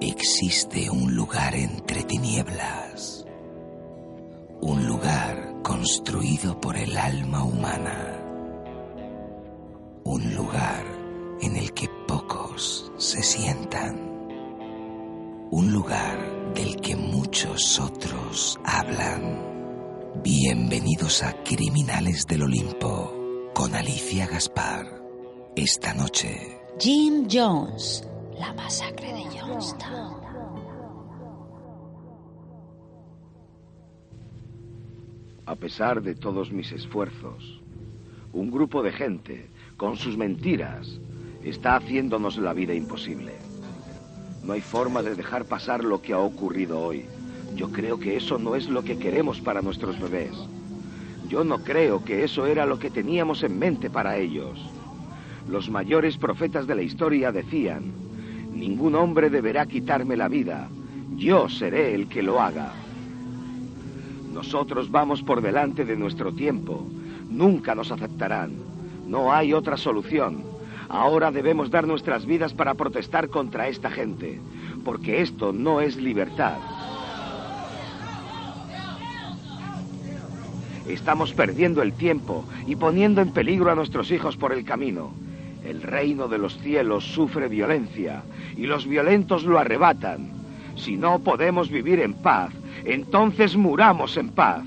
existe un lugar entre tinieblas, un lugar construido por el alma humana, un lugar en el que pocos se sientan, un lugar del que muchos otros hablan. Bienvenidos a Criminales del Olimpo con Alicia Gaspar. Esta noche. Jim Jones, la masacre de Jonestown. A pesar de todos mis esfuerzos, un grupo de gente, con sus mentiras, está haciéndonos la vida imposible. No hay forma de dejar pasar lo que ha ocurrido hoy. Yo creo que eso no es lo que queremos para nuestros bebés. Yo no creo que eso era lo que teníamos en mente para ellos. Los mayores profetas de la historia decían, ningún hombre deberá quitarme la vida, yo seré el que lo haga. Nosotros vamos por delante de nuestro tiempo, nunca nos aceptarán, no hay otra solución. Ahora debemos dar nuestras vidas para protestar contra esta gente, porque esto no es libertad. Estamos perdiendo el tiempo y poniendo en peligro a nuestros hijos por el camino. El reino de los cielos sufre violencia y los violentos lo arrebatan. Si no podemos vivir en paz, entonces muramos en paz.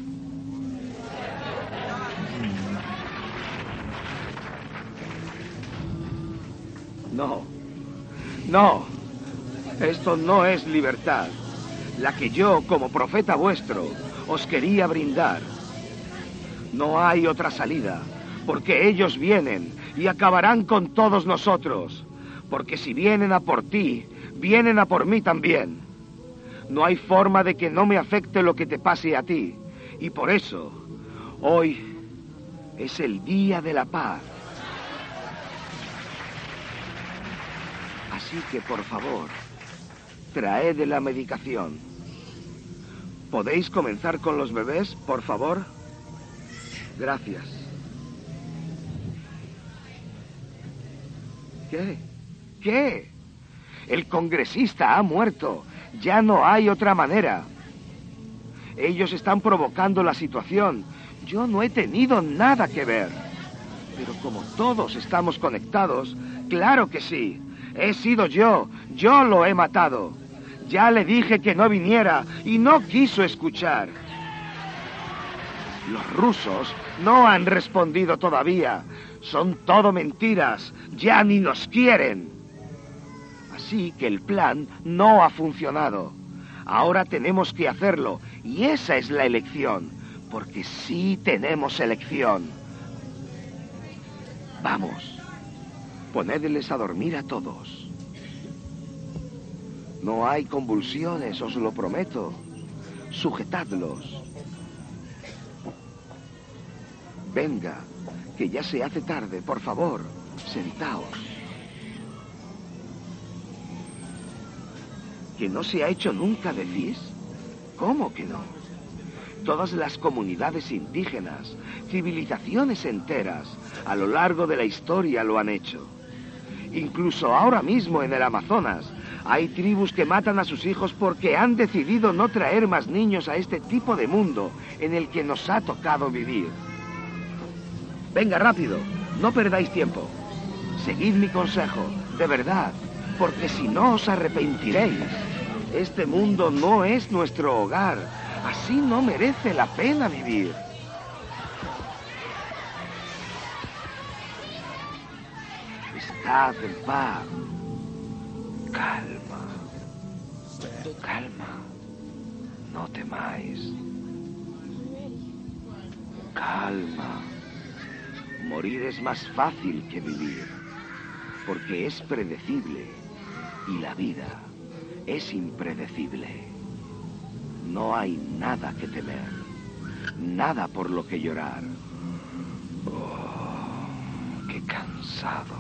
No, no, esto no es libertad, la que yo, como profeta vuestro, os quería brindar. No hay otra salida, porque ellos vienen y acabarán con todos nosotros, porque si vienen a por ti, vienen a por mí también. No hay forma de que no me afecte lo que te pase a ti, y por eso, hoy es el día de la paz. Así que, por favor, traed la medicación. ¿Podéis comenzar con los bebés, por favor? Gracias. ¿Qué? ¿Qué? El congresista ha muerto. Ya no hay otra manera. Ellos están provocando la situación. Yo no he tenido nada que ver. Pero como todos estamos conectados, claro que sí. He sido yo. Yo lo he matado. Ya le dije que no viniera y no quiso escuchar. Los rusos no han respondido todavía. Son todo mentiras. Ya ni nos quieren. Así que el plan no ha funcionado. Ahora tenemos que hacerlo. Y esa es la elección. Porque sí tenemos elección. Vamos. Ponedles a dormir a todos. No hay convulsiones, os lo prometo. Sujetadlos. Venga, que ya se hace tarde, por favor, ¿Que no se ha hecho nunca, decís? ¿Cómo que no? Todas las comunidades indígenas, civilizaciones enteras, a lo largo de la historia lo han hecho. Incluso ahora mismo en el Amazonas hay tribus que matan a sus hijos porque han decidido no traer más niños a este tipo de mundo en el que nos ha tocado vivir. Venga, rápido, no perdáis tiempo. Seguid mi consejo, de verdad, porque si no os arrepentiréis. Este mundo no es nuestro hogar. Así no merece la pena vivir. Estad en paz. Calma. Calma. No temáis. Calma. Morir es más fácil que vivir, porque es predecible y la vida es impredecible. No hay nada que temer, nada por lo que llorar. Oh, qué cansado.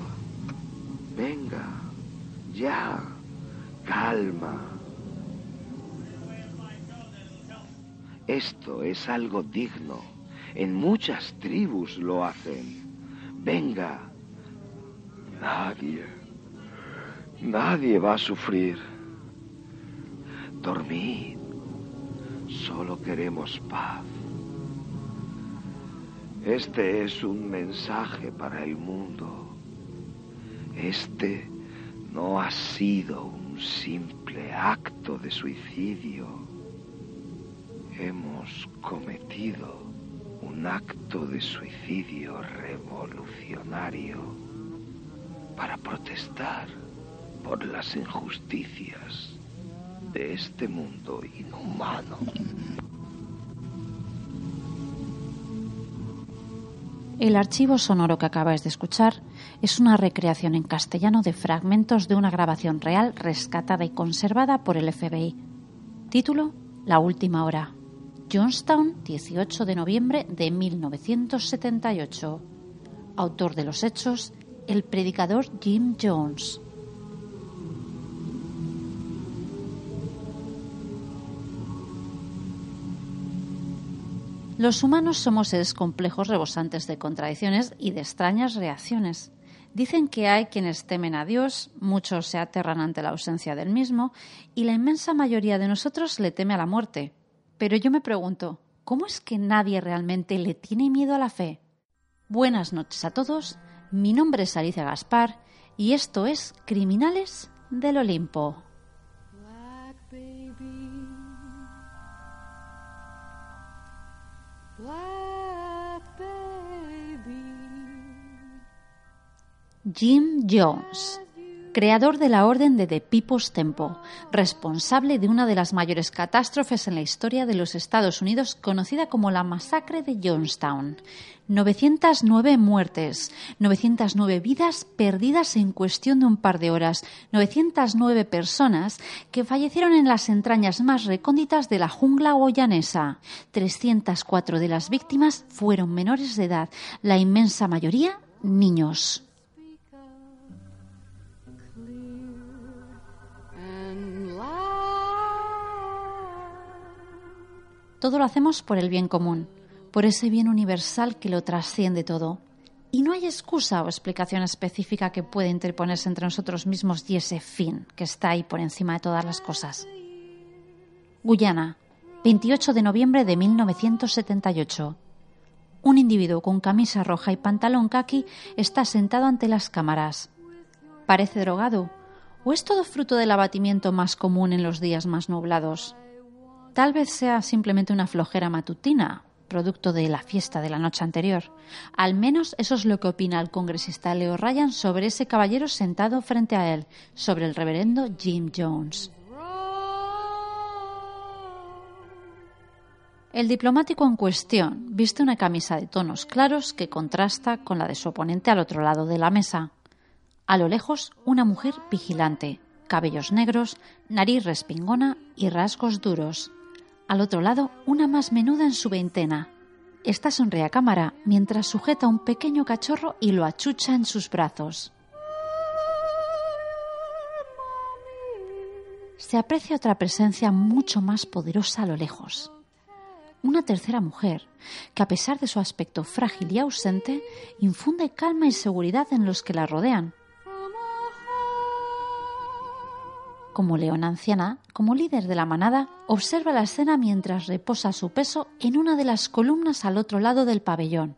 Venga, ya, calma. Esto es algo digno. En muchas tribus lo hacen. Venga. Nadie. Nadie va a sufrir. Dormid. Solo queremos paz. Este es un mensaje para el mundo. Este no ha sido un simple acto de suicidio. Hemos cometido un acto de suicidio revolucionario para protestar por las injusticias de este mundo inhumano. El archivo sonoro que acabáis de escuchar es una recreación en castellano de fragmentos de una grabación real rescatada y conservada por el FBI. Título La última hora. Johnstown, 18 de noviembre de 1978. Autor de los hechos, el predicador Jim Jones. Los humanos somos seres complejos rebosantes de contradicciones y de extrañas reacciones. Dicen que hay quienes temen a Dios, muchos se aterran ante la ausencia del mismo y la inmensa mayoría de nosotros le teme a la muerte. Pero yo me pregunto, ¿cómo es que nadie realmente le tiene miedo a la fe? Buenas noches a todos, mi nombre es Alicia Gaspar y esto es Criminales del Olimpo. Jim Jones, creador de la Orden de The People's Temple, responsable de una de las mayores catástrofes en la historia de los Estados Unidos conocida como la masacre de Jonestown. 909 muertes, 909 vidas perdidas en cuestión de un par de horas, 909 personas que fallecieron en las entrañas más recónditas de la jungla guayanesa. 304 de las víctimas fueron menores de edad, la inmensa mayoría niños. Todo lo hacemos por el bien común, por ese bien universal que lo trasciende todo. Y no hay excusa o explicación específica que pueda interponerse entre nosotros mismos y ese fin que está ahí por encima de todas las cosas. Guyana, 28 de noviembre de 1978. Un individuo con camisa roja y pantalón kaki está sentado ante las cámaras. ¿Parece drogado? ¿O es todo fruto del abatimiento más común en los días más nublados? Tal vez sea simplemente una flojera matutina, producto de la fiesta de la noche anterior. Al menos eso es lo que opina el congresista Leo Ryan sobre ese caballero sentado frente a él, sobre el reverendo Jim Jones. El diplomático en cuestión viste una camisa de tonos claros que contrasta con la de su oponente al otro lado de la mesa. A lo lejos, una mujer vigilante, cabellos negros, nariz respingona y rasgos duros. Al otro lado, una más menuda en su veintena. Esta sonríe a cámara mientras sujeta un pequeño cachorro y lo achucha en sus brazos. Se aprecia otra presencia mucho más poderosa a lo lejos. Una tercera mujer, que a pesar de su aspecto frágil y ausente, infunde calma y seguridad en los que la rodean. Como leona anciana, como líder de la manada, observa la escena mientras reposa su peso en una de las columnas al otro lado del pabellón.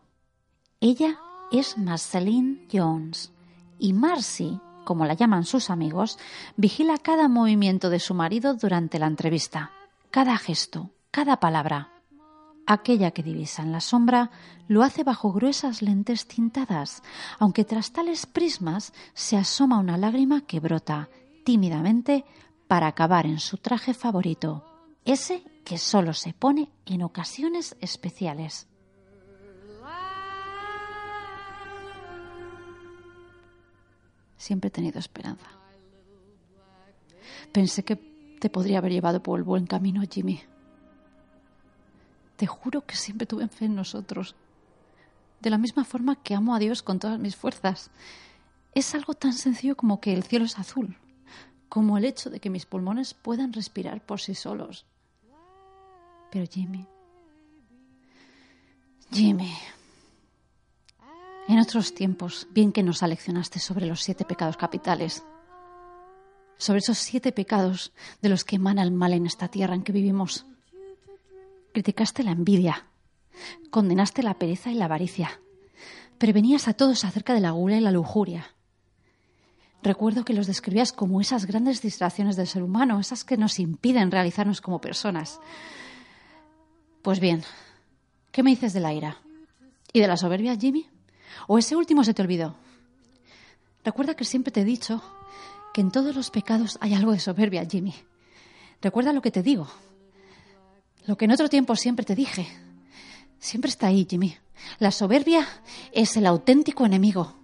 Ella es Marceline Jones y Marcy, como la llaman sus amigos, vigila cada movimiento de su marido durante la entrevista, cada gesto, cada palabra. Aquella que divisa en la sombra lo hace bajo gruesas lentes tintadas, aunque tras tales prismas se asoma una lágrima que brota tímidamente para acabar en su traje favorito, ese que solo se pone en ocasiones especiales. Siempre he tenido esperanza. Pensé que te podría haber llevado por el buen camino, Jimmy. Te juro que siempre tuve fe en nosotros. De la misma forma que amo a Dios con todas mis fuerzas. Es algo tan sencillo como que el cielo es azul, como el hecho de que mis pulmones puedan respirar por sí solos. Pero Jimmy, Jimmy, en otros tiempos, bien que nos aleccionaste sobre los siete pecados capitales, sobre esos siete pecados de los que emana el mal en esta tierra en que vivimos. Criticaste la envidia, condenaste la pereza y la avaricia, prevenías a todos acerca de la gula y la lujuria. Recuerdo que los describías como esas grandes distracciones del ser humano, esas que nos impiden realizarnos como personas. Pues bien, ¿qué me dices de la ira? ¿Y de la soberbia, Jimmy? ¿O ese último se te olvidó? Recuerda que siempre te he dicho que en todos los pecados hay algo de soberbia, Jimmy. Recuerda lo que te digo. Lo que en otro tiempo siempre te dije. Siempre está ahí, Jimmy. La soberbia es el auténtico enemigo.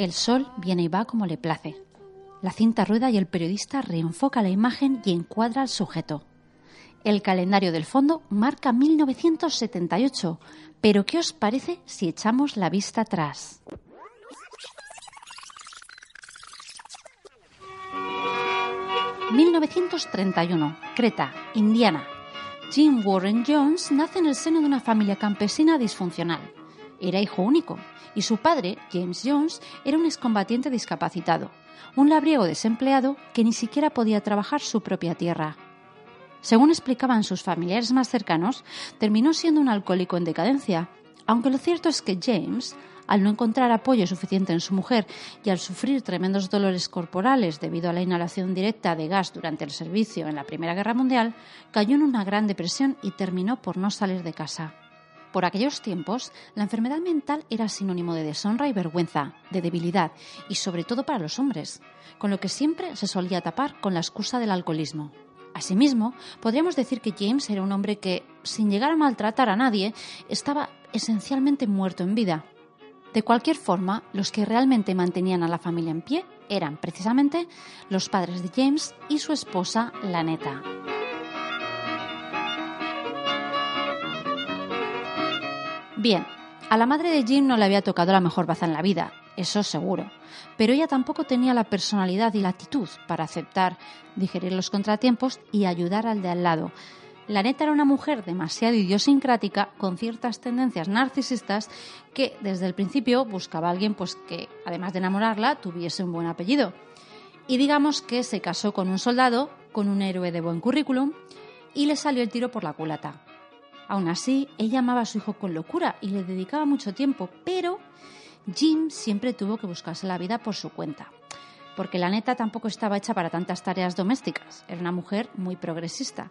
El sol viene y va como le place. La cinta rueda y el periodista reenfoca la imagen y encuadra al sujeto. El calendario del fondo marca 1978, pero ¿qué os parece si echamos la vista atrás? ...1931, Creta, Indiana. Jim Warren Jones nace en el seno de una familia campesina disfuncional. Era hijo único, y su padre, James Jones, era un excombatiente discapacitado, un labriego desempleado que ni siquiera podía trabajar su propia tierra. Según explicaban sus familiares más cercanos, terminó siendo un alcohólico en decadencia, aunque lo cierto es que James, al no encontrar apoyo suficiente en su mujer y al sufrir tremendos dolores corporales debido a la inhalación directa de gas durante el servicio en la Primera Guerra Mundial, cayó en una gran depresión y terminó por no salir de casa. Por aquellos tiempos, la enfermedad mental era sinónimo de deshonra y vergüenza, de debilidad, y sobre todo para los hombres, con lo que siempre se solía tapar con la excusa del alcoholismo. Asimismo, podríamos decir que James era un hombre que, sin llegar a maltratar a nadie, estaba esencialmente muerto en vida. De cualquier forma, los que realmente mantenían a la familia en pie eran precisamente los padres de James y su esposa, Laneta. Bien, a la madre de Jim no le había tocado la mejor baza en la vida, eso seguro, pero ella tampoco tenía la personalidad y la actitud para aceptar, digerir los contratiempos y ayudar al de al lado. La neta era una mujer demasiado idiosincrática, con ciertas tendencias narcisistas, que desde el principio buscaba a alguien pues, que, además de enamorarla, tuviese un buen apellido. Y digamos que se casó con un soldado, con un héroe de buen currículum, y le salió el tiro por la culata. Aún así, ella amaba a su hijo con locura y le dedicaba mucho tiempo, pero Jim siempre tuvo que buscarse la vida por su cuenta. Porque la neta tampoco estaba hecha para tantas tareas domésticas. Era una mujer muy progresista.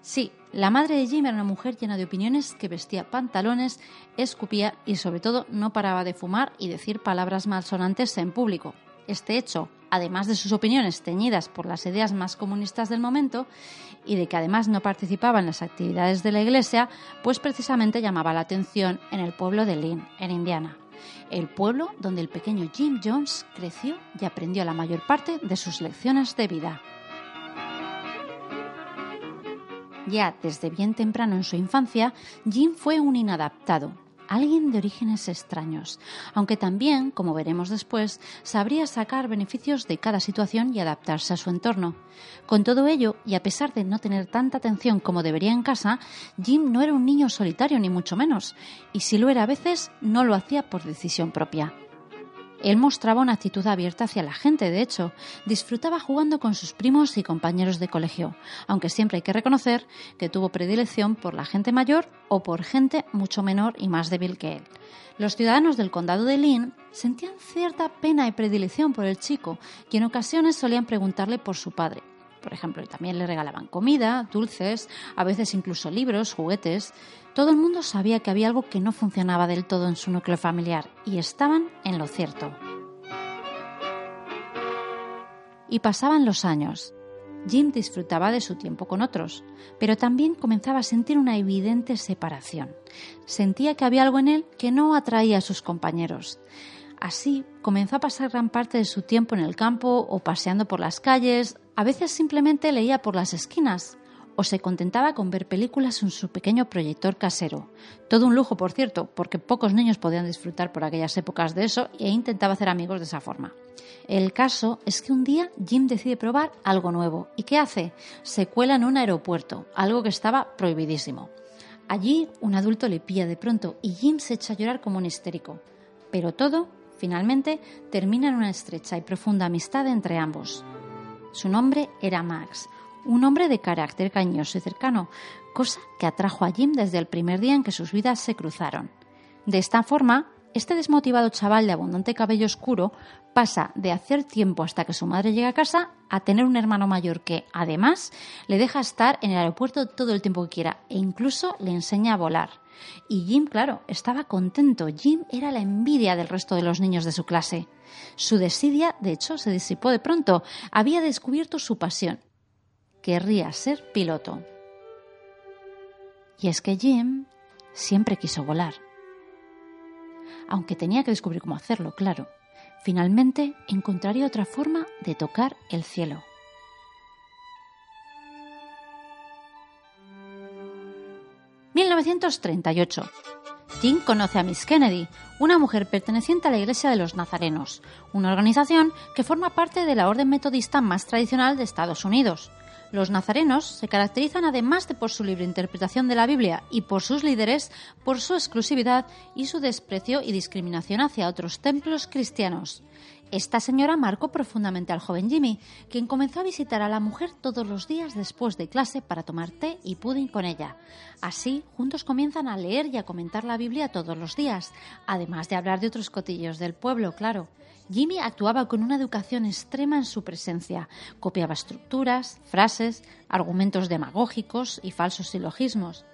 Sí, la madre de Jim era una mujer llena de opiniones que vestía pantalones, escupía y sobre todo no paraba de fumar y decir palabras malsonantes en público. Este hecho, además de sus opiniones teñidas por las ideas más comunistas del momento y de que además no participaba en las actividades de la Iglesia, pues precisamente llamaba la atención en el pueblo de Lynn, en Indiana, el pueblo donde el pequeño Jim Jones creció y aprendió la mayor parte de sus lecciones de vida. Ya desde bien temprano en su infancia, Jim fue un inadaptado, alguien de orígenes extraños, aunque también, como veremos después, sabría sacar beneficios de cada situación y adaptarse a su entorno. Con todo ello, y a pesar de no tener tanta atención como debería en casa, Jim no era un niño solitario ni mucho menos, y si lo era a veces, no lo hacía por decisión propia. Él mostraba una actitud abierta hacia la gente, de hecho, disfrutaba jugando con sus primos y compañeros de colegio, aunque siempre hay que reconocer que tuvo predilección por la gente mayor o por gente mucho menor y más débil que él. Los ciudadanos del condado de Lynn sentían cierta pena y predilección por el chico y en ocasiones solían preguntarle por su padre. Por ejemplo, también le regalaban comida, dulces, a veces incluso libros, juguetes. Todo el mundo sabía que había algo que no funcionaba del todo en su núcleo familiar y estaban en lo cierto. Y pasaban los años. Jim disfrutaba de su tiempo con otros, pero también comenzaba a sentir una evidente separación. Sentía que había algo en él que no atraía a sus compañeros. Así comenzó a pasar gran parte de su tiempo en el campo o paseando por las calles, a veces simplemente leía por las esquinas, o se contentaba con ver películas en su pequeño proyector casero. Todo un lujo, por cierto, porque pocos niños podían disfrutar por aquellas épocas de eso e intentaba hacer amigos de esa forma. El caso es que un día Jim decide probar algo nuevo. ¿Y qué hace? Se cuela en un aeropuerto, algo que estaba prohibidísimo. Allí un adulto le pilla de pronto y Jim se echa a llorar como un histérico. Pero todo, finalmente, termina en una estrecha y profunda amistad entre ambos. Su nombre era Max, un hombre de carácter cañoso y cercano, cosa que atrajo a Jim desde el primer día en que sus vidas se cruzaron. De esta forma, este desmotivado chaval de abundante cabello oscuro pasa de hacer tiempo hasta que su madre llega a casa a tener un hermano mayor que, además, le deja estar en el aeropuerto todo el tiempo que quiera e incluso le enseña a volar. Y Jim, claro, estaba contento. Jim era la envidia del resto de los niños de su clase. Su desidia, de hecho, se disipó de pronto. Había descubierto su pasión. Querría ser piloto. Y es que Jim siempre quiso volar aunque tenía que descubrir cómo hacerlo, claro. Finalmente encontraría otra forma de tocar el cielo. «1938. Jim conoce a Miss Kennedy, una mujer perteneciente a la Iglesia de los Nazarenos, una organización que forma parte de la orden metodista más tradicional de Estados Unidos. Los nazarenos se caracterizan además de por su libre interpretación de la Biblia y por sus líderes, por su exclusividad y su desprecio y discriminación hacia otros templos cristianos. Esta señora marcó profundamente al joven Jimmy, quien comenzó a visitar a la mujer todos los días después de clase para tomar té y pudding con ella. Así, juntos comienzan a leer y a comentar la Biblia todos los días, además de hablar de otros cotillos del pueblo, claro. Jimmy actuaba con una educación extrema en su presencia. Copiaba estructuras, frases, argumentos demagógicos y falsos silogismos.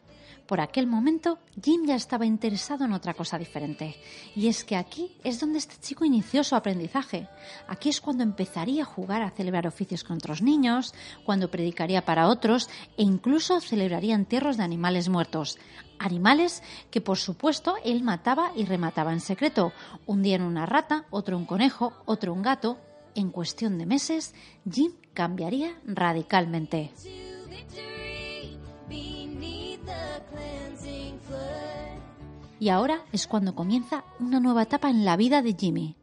Por aquel momento, Jim ya estaba interesado en otra cosa diferente. Y es que aquí es donde este chico inició su aprendizaje. Aquí es cuando empezaría a jugar a celebrar oficios con otros niños, cuando predicaría para otros e incluso celebraría entierros de animales muertos. Animales que, por supuesto, él mataba y remataba en secreto. Un día en una rata, otro un conejo, otro un gato. En cuestión de meses, Jim cambiaría radicalmente. Y ahora es cuando comienza una nueva etapa en la vida de Jimmy.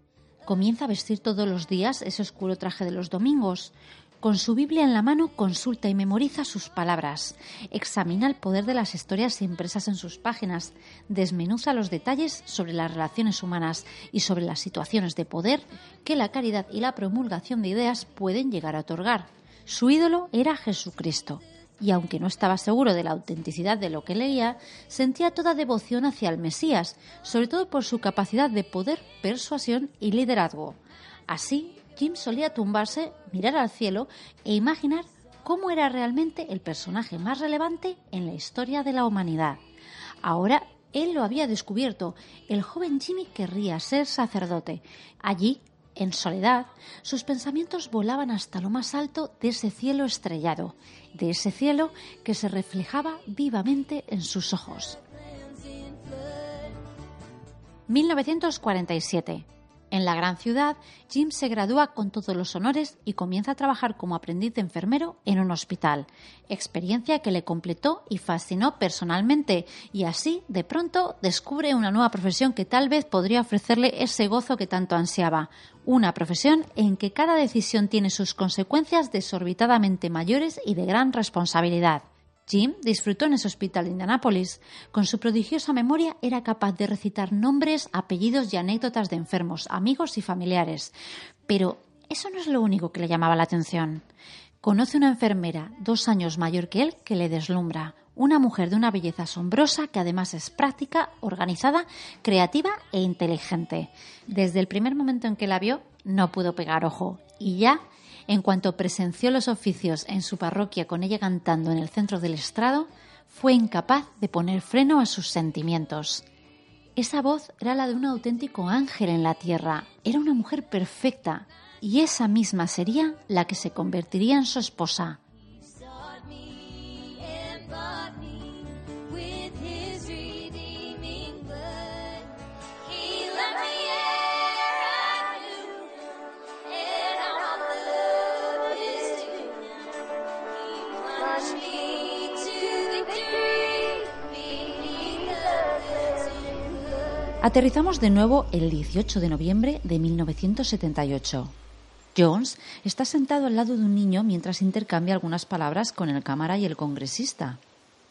Comienza a vestir todos los días ese oscuro traje de los domingos. Con su Biblia en la mano consulta y memoriza sus palabras, examina el poder de las historias impresas en sus páginas, desmenuza los detalles sobre las relaciones humanas y sobre las situaciones de poder que la caridad y la promulgación de ideas pueden llegar a otorgar. Su ídolo era Jesucristo, y aunque no estaba seguro de la autenticidad de lo que leía, sentía toda devoción hacia el Mesías, sobre todo por su capacidad de poder, persuasión y liderazgo. Así, Jim solía tumbarse, mirar al cielo e imaginar cómo era realmente el personaje más relevante en la historia de la humanidad. Ahora él lo había descubierto. El joven Jimmy querría ser sacerdote. Allí en soledad, sus pensamientos volaban hasta lo más alto de ese cielo estrellado, de ese cielo que se reflejaba vivamente en sus ojos. 1947. En la gran ciudad, Jim se gradúa con todos los honores y comienza a trabajar como aprendiz de enfermero en un hospital, experiencia que le completó y fascinó personalmente, y así, de pronto, descubre una nueva profesión que tal vez podría ofrecerle ese gozo que tanto ansiaba, una profesión en que cada decisión tiene sus consecuencias desorbitadamente mayores y de gran responsabilidad. Jim disfrutó en ese hospital de Indianápolis. Con su prodigiosa memoria era capaz de recitar nombres, apellidos y anécdotas de enfermos, amigos y familiares. Pero eso no es lo único que le llamaba la atención. Conoce una enfermera dos años mayor que él que le deslumbra. Una mujer de una belleza asombrosa que además es práctica, organizada, creativa e inteligente. Desde el primer momento en que la vio, no pudo pegar ojo. Y ya en cuanto presenció los oficios en su parroquia con ella cantando en el centro del estrado, fue incapaz de poner freno a sus sentimientos. Esa voz era la de un auténtico ángel en la tierra, era una mujer perfecta, y esa misma sería la que se convertiría en su esposa. Aterrizamos de nuevo el 18 de noviembre de 1978. Jones está sentado al lado de un niño mientras intercambia algunas palabras con el cámara y el congresista.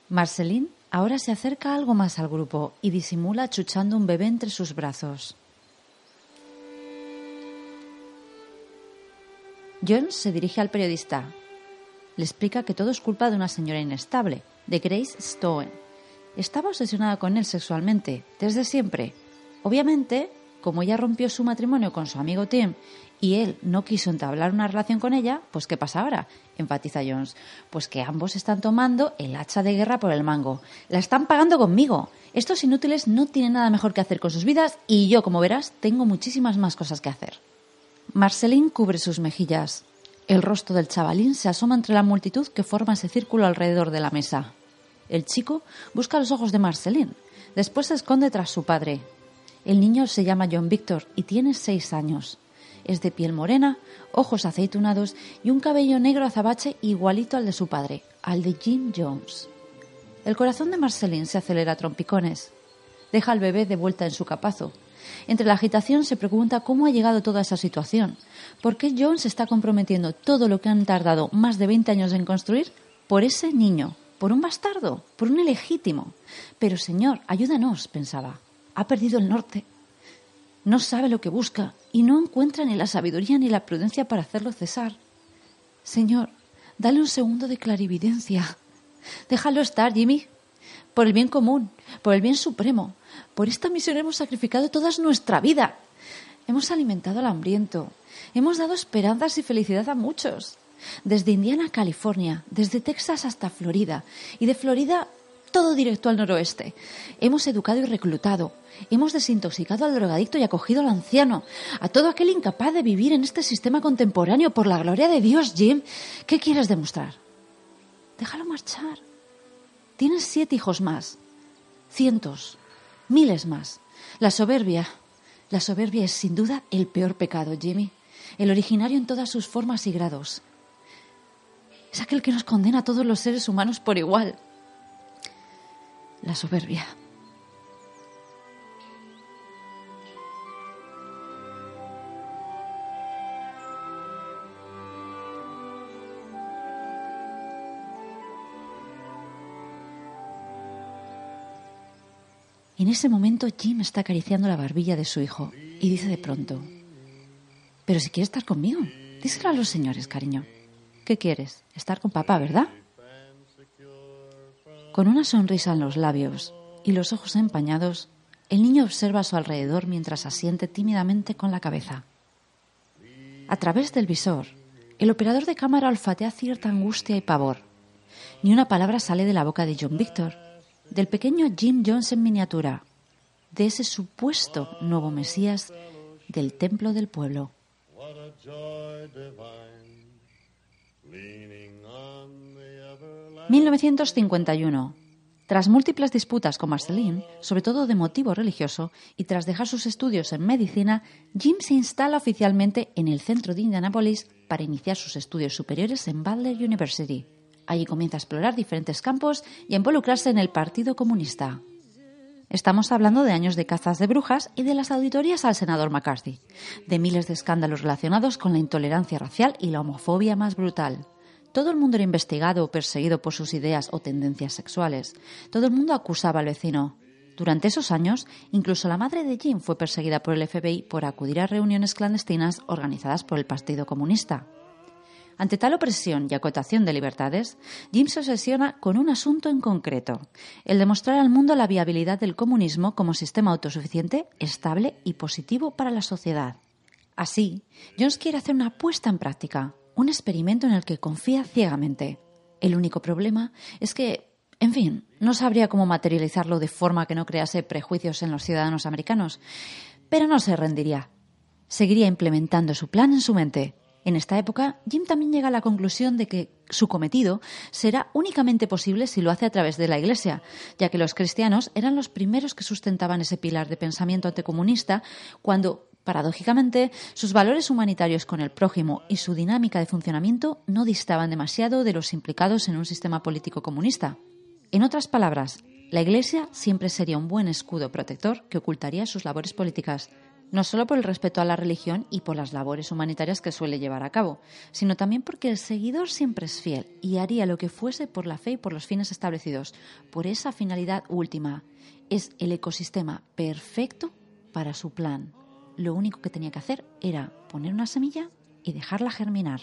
Marceline Ahora se acerca algo más al grupo y disimula achuchando un bebé entre sus brazos. Jones se dirige al periodista. Le explica que todo es culpa de una señora inestable, de Grace Stone. Estaba obsesionada con él sexualmente, desde siempre. Obviamente, como ella rompió su matrimonio con su amigo Tim y él no quiso entablar una relación con ella, pues ¿qué pasa ahora? Enfatiza Jones. Pues que ambos están tomando el hacha de guerra por el mango. La están pagando conmigo. Estos inútiles no tienen nada mejor que hacer con sus vidas y yo, como verás, tengo muchísimas más cosas que hacer. Marceline cubre sus mejillas. El rostro del chavalín se asoma entre la multitud que forma ese círculo alrededor de la mesa. El chico busca los ojos de Marceline. Después se esconde tras su padre. El niño se llama John Victor y tiene seis años. Es de piel morena, ojos aceitunados y un cabello negro azabache igualito al de su padre, al de Jim Jones. El corazón de Marceline se acelera a trompicones. Deja al bebé de vuelta en su capazo. Entre la agitación se pregunta cómo ha llegado toda esa situación. ¿Por qué Jones está comprometiendo todo lo que han tardado más de 20 años en construir por ese niño, por un bastardo, por un ilegítimo? Pero, señor, ayúdanos, pensaba. Ha perdido el norte. No sabe lo que busca y no encuentra ni la sabiduría ni la prudencia para hacerlo cesar. Señor, dale un segundo de clarividencia. Déjalo estar, Jimmy. Por el bien común, por el bien supremo. Por esta misión hemos sacrificado toda nuestra vida. Hemos alimentado al hambriento. Hemos dado esperanzas y felicidad a muchos. Desde Indiana a California, desde Texas hasta Florida. Y de Florida todo directo al noroeste. Hemos educado y reclutado. Hemos desintoxicado al drogadicto y acogido al anciano. A todo aquel incapaz de vivir en este sistema contemporáneo. Por la gloria de Dios, Jim, ¿qué quieres demostrar? Déjalo marchar. Tienes siete hijos más. Cientos. Miles más. La soberbia. La soberbia es sin duda el peor pecado, Jimmy. El originario en todas sus formas y grados. Es aquel que nos condena a todos los seres humanos por igual la soberbia. En ese momento Jim está acariciando la barbilla de su hijo y dice de pronto, pero si quieres estar conmigo, díselo a los señores, cariño. ¿Qué quieres? Estar con papá, ¿verdad? Con una sonrisa en los labios y los ojos empañados, el niño observa a su alrededor mientras asiente tímidamente con la cabeza. A través del visor, el operador de cámara olfatea cierta angustia y pavor. Ni una palabra sale de la boca de John Victor, del pequeño Jim Jones en miniatura, de ese supuesto nuevo Mesías del templo del pueblo. 1951. Tras múltiples disputas con Marceline, sobre todo de motivo religioso, y tras dejar sus estudios en medicina, Jim se instala oficialmente en el centro de Indianapolis para iniciar sus estudios superiores en Butler University. Allí comienza a explorar diferentes campos y a involucrarse en el Partido Comunista. Estamos hablando de años de cazas de brujas y de las auditorías al senador McCarthy, de miles de escándalos relacionados con la intolerancia racial y la homofobia más brutal. Todo el mundo era investigado o perseguido por sus ideas o tendencias sexuales. Todo el mundo acusaba al vecino. Durante esos años, incluso la madre de Jim fue perseguida por el FBI por acudir a reuniones clandestinas organizadas por el Partido Comunista. Ante tal opresión y acotación de libertades, Jim se obsesiona con un asunto en concreto, el demostrar al mundo la viabilidad del comunismo como sistema autosuficiente, estable y positivo para la sociedad. Así, Jones quiere hacer una apuesta en práctica, un experimento en el que confía ciegamente. El único problema es que, en fin, no sabría cómo materializarlo de forma que no crease prejuicios en los ciudadanos americanos, pero no se rendiría. Seguiría implementando su plan en su mente. En esta época, Jim también llega a la conclusión de que su cometido será únicamente posible si lo hace a través de la Iglesia, ya que los cristianos eran los primeros que sustentaban ese pilar de pensamiento anticomunista cuando Paradójicamente, sus valores humanitarios con el prójimo y su dinámica de funcionamiento no distaban demasiado de los implicados en un sistema político comunista. En otras palabras, la Iglesia siempre sería un buen escudo protector que ocultaría sus labores políticas. No solo por el respeto a la religión y por las labores humanitarias que suele llevar a cabo, sino también porque el seguidor siempre es fiel y haría lo que fuese por la fe y por los fines establecidos, por esa finalidad última. Es el ecosistema perfecto para su plan. Lo único que tenía que hacer era poner una semilla y dejarla germinar.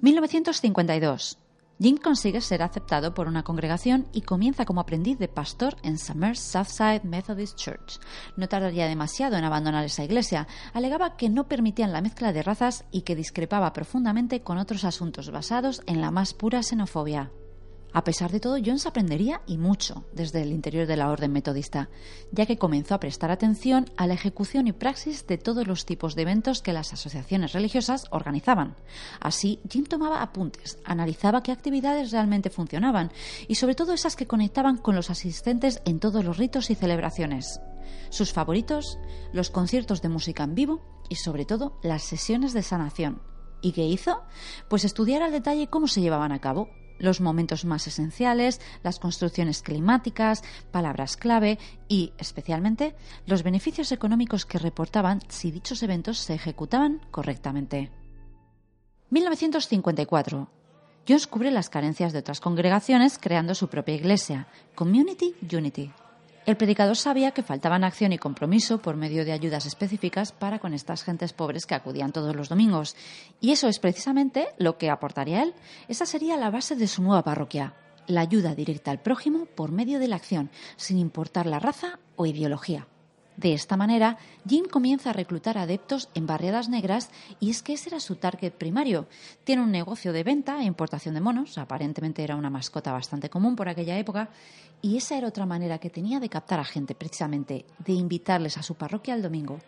1952. Jim consigue ser aceptado por una congregación y comienza como aprendiz de pastor en Summers Southside Methodist Church. No tardaría demasiado en abandonar esa iglesia. Alegaba que no permitían la mezcla de razas y que discrepaba profundamente con otros asuntos basados en la más pura xenofobia. A pesar de todo, Jones aprendería y mucho desde el interior de la orden metodista, ya que comenzó a prestar atención a la ejecución y praxis de todos los tipos de eventos que las asociaciones religiosas organizaban. Así, Jim tomaba apuntes, analizaba qué actividades realmente funcionaban y sobre todo esas que conectaban con los asistentes en todos los ritos y celebraciones. Sus favoritos, los conciertos de música en vivo y sobre todo las sesiones de sanación. ¿Y qué hizo? Pues estudiar al detalle cómo se llevaban a cabo, los momentos más esenciales, las construcciones climáticas, palabras clave y, especialmente, los beneficios económicos que reportaban si dichos eventos se ejecutaban correctamente. 1954. Jones cubre las carencias de otras congregaciones creando su propia iglesia, Community Unity. El predicador sabía que faltaban acción y compromiso por medio de ayudas específicas para con estas gentes pobres que acudían todos los domingos. Y eso es precisamente lo que aportaría él. Esa sería la base de su nueva parroquia, la ayuda directa al prójimo por medio de la acción, sin importar la raza o ideología. De esta manera, Jim comienza a reclutar adeptos en barriadas negras y es que ese era su target primario. Tiene un negocio de venta e importación de monos, aparentemente era una mascota bastante común por aquella época, y esa era otra manera que tenía de captar a gente, precisamente, de invitarles a su parroquia el domingo.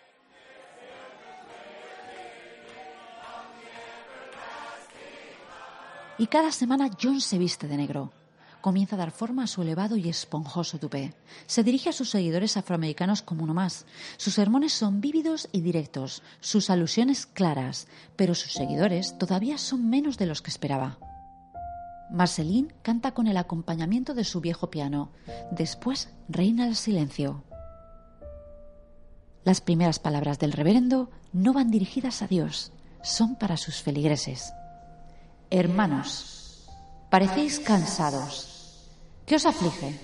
Y cada semana John se viste de negro comienza a dar forma a su elevado y esponjoso tupé. Se dirige a sus seguidores afroamericanos como uno más. Sus sermones son vívidos y directos, sus alusiones claras, pero sus seguidores todavía son menos de los que esperaba. Marceline canta con el acompañamiento de su viejo piano. Después reina el silencio. Las primeras palabras del reverendo no van dirigidas a Dios, son para sus feligreses. Hermanos, parecéis cansados ¿Qué os aflige?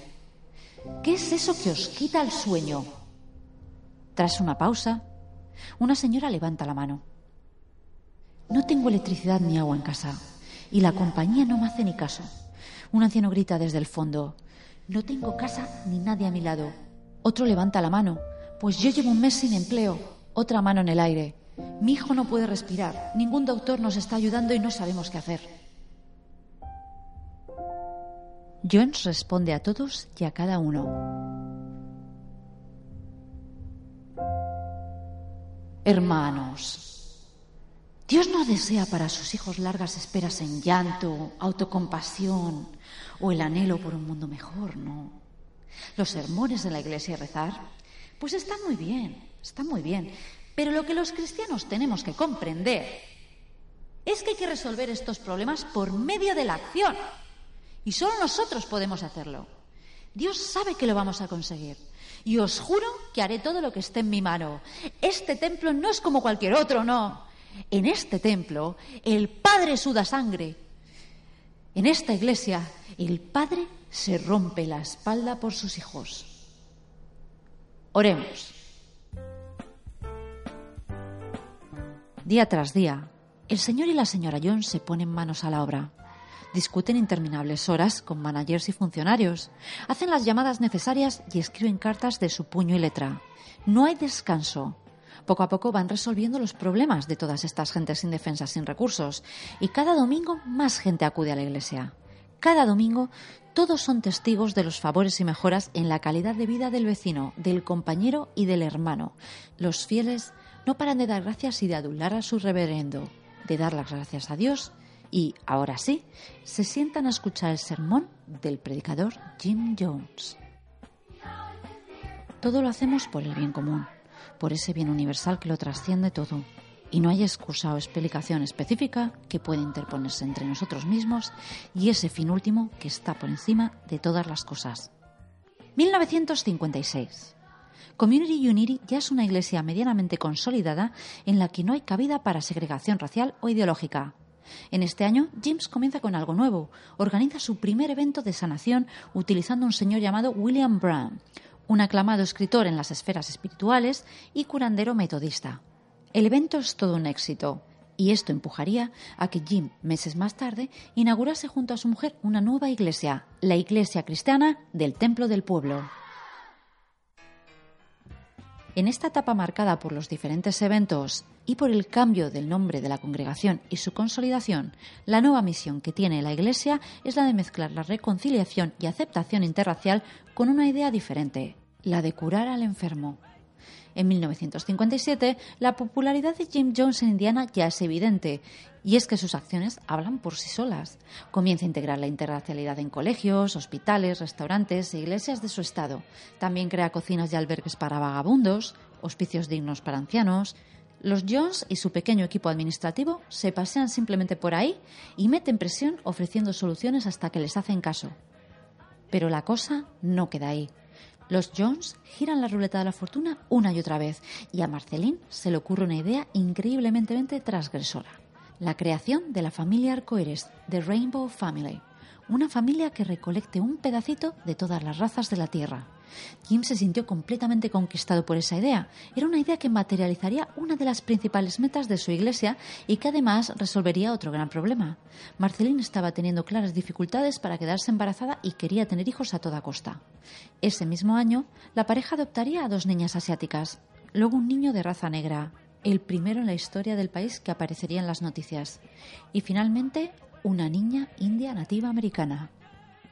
¿Qué es eso que os quita el sueño? Tras una pausa, una señora levanta la mano. No tengo electricidad ni agua en casa y la compañía no me hace ni caso. Un anciano grita desde el fondo. No tengo casa ni nadie a mi lado. Otro levanta la mano. Pues yo llevo un mes sin empleo. Otra mano en el aire. Mi hijo no puede respirar. Ningún doctor nos está ayudando y no sabemos qué hacer. Jones responde a todos y a cada uno. Hermanos, Dios no desea para sus hijos largas esperas en llanto, autocompasión o el anhelo por un mundo mejor, no. Los sermones de la iglesia rezar, pues están muy bien, están muy bien. Pero lo que los cristianos tenemos que comprender es que hay que resolver estos problemas por medio de la acción. Y solo nosotros podemos hacerlo. Dios sabe que lo vamos a conseguir. Y os juro que haré todo lo que esté en mi mano. Este templo no es como cualquier otro, no. En este templo el Padre suda sangre. En esta iglesia el Padre se rompe la espalda por sus hijos. Oremos. Día tras día, el señor y la señora John se ponen manos a la obra discuten interminables horas con managers y funcionarios, hacen las llamadas necesarias y escriben cartas de su puño y letra. No hay descanso. Poco a poco van resolviendo los problemas de todas estas gentes indefensas sin recursos y cada domingo más gente acude a la iglesia. Cada domingo todos son testigos de los favores y mejoras en la calidad de vida del vecino, del compañero y del hermano. Los fieles no paran de dar gracias y de adular a su reverendo, de dar las gracias a Dios y, ahora sí, se sientan a escuchar el sermón del predicador Jim Jones. Todo lo hacemos por el bien común, por ese bien universal que lo trasciende todo. Y no hay excusa o explicación específica que pueda interponerse entre nosotros mismos y ese fin último que está por encima de todas las cosas. 1956. Community Unity ya es una iglesia medianamente consolidada en la que no hay cabida para segregación racial o ideológica. En este año, James comienza con algo nuevo. Organiza su primer evento de sanación utilizando un señor llamado William Brown, un aclamado escritor en las esferas espirituales y curandero metodista. El evento es todo un éxito y esto empujaría a que Jim, meses más tarde, inaugurase junto a su mujer una nueva iglesia, la Iglesia Cristiana del Templo del Pueblo. En esta etapa marcada por los diferentes eventos y por el cambio del nombre de la congregación y su consolidación, la nueva misión que tiene la Iglesia es la de mezclar la reconciliación y aceptación interracial con una idea diferente, la de curar al enfermo. En 1957, la popularidad de Jim Jones en Indiana ya es evidente, y es que sus acciones hablan por sí solas. Comienza a integrar la interracialidad en colegios, hospitales, restaurantes e iglesias de su estado. También crea cocinas y albergues para vagabundos, hospicios dignos para ancianos. Los Jones y su pequeño equipo administrativo se pasean simplemente por ahí y meten presión ofreciendo soluciones hasta que les hacen caso. Pero la cosa no queda ahí. Los Jones giran la ruleta de la fortuna una y otra vez y a Marceline se le ocurre una idea increíblemente transgresora. La creación de la familia Arcoíris, The Rainbow Family, una familia que recolecte un pedacito de todas las razas de la Tierra. Jim se sintió completamente conquistado por esa idea. Era una idea que materializaría una de las principales metas de su iglesia y que además resolvería otro gran problema. Marceline estaba teniendo claras dificultades para quedarse embarazada y quería tener hijos a toda costa. Ese mismo año, la pareja adoptaría a dos niñas asiáticas, luego un niño de raza negra, el primero en la historia del país que aparecería en las noticias, y finalmente una niña india nativa americana.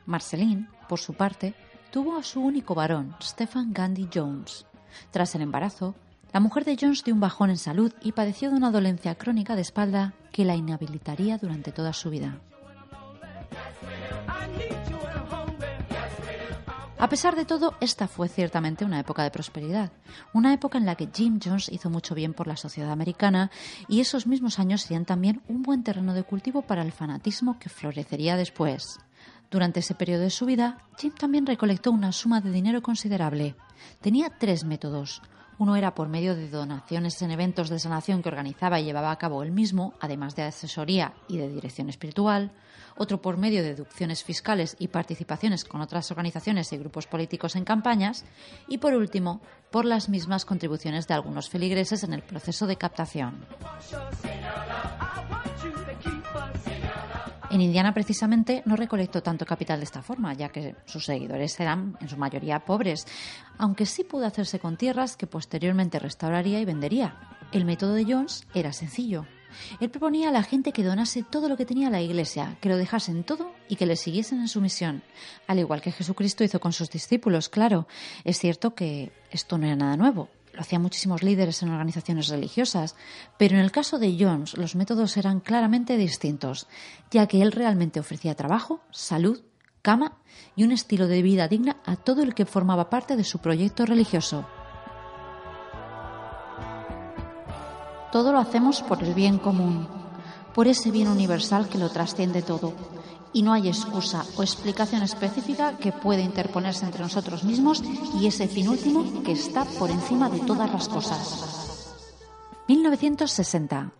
Marceline, por su parte, tuvo a su único varón, Stephen Gandhi Jones. Tras el embarazo, la mujer de Jones dio un bajón en salud y padeció de una dolencia crónica de espalda que la inhabilitaría durante toda su vida. A pesar de todo, esta fue ciertamente una época de prosperidad, una época en la que Jim Jones hizo mucho bien por la sociedad americana y esos mismos años serían también un buen terreno de cultivo para el fanatismo que florecería después. Durante ese periodo de su vida, Jim también recolectó una suma de dinero considerable. Tenía tres métodos. Uno era por medio de donaciones en eventos de sanación que organizaba y llevaba a cabo él mismo, además de asesoría y de dirección espiritual otro por medio de deducciones fiscales y participaciones con otras organizaciones y grupos políticos en campañas, y por último, por las mismas contribuciones de algunos feligreses en el proceso de captación. En Indiana, precisamente, no recolectó tanto capital de esta forma, ya que sus seguidores eran en su mayoría pobres, aunque sí pudo hacerse con tierras que posteriormente restauraría y vendería. El método de Jones era sencillo. Él proponía a la gente que donase todo lo que tenía la Iglesia, que lo dejasen todo y que le siguiesen en su misión, al igual que Jesucristo hizo con sus discípulos, claro. Es cierto que esto no era nada nuevo, lo hacían muchísimos líderes en organizaciones religiosas, pero en el caso de Jones los métodos eran claramente distintos, ya que él realmente ofrecía trabajo, salud, cama y un estilo de vida digna a todo el que formaba parte de su proyecto religioso. Todo lo hacemos por el bien común, por ese bien universal que lo trasciende todo. Y no hay excusa o explicación específica que pueda interponerse entre nosotros mismos y ese fin último que está por encima de todas las cosas. 1960.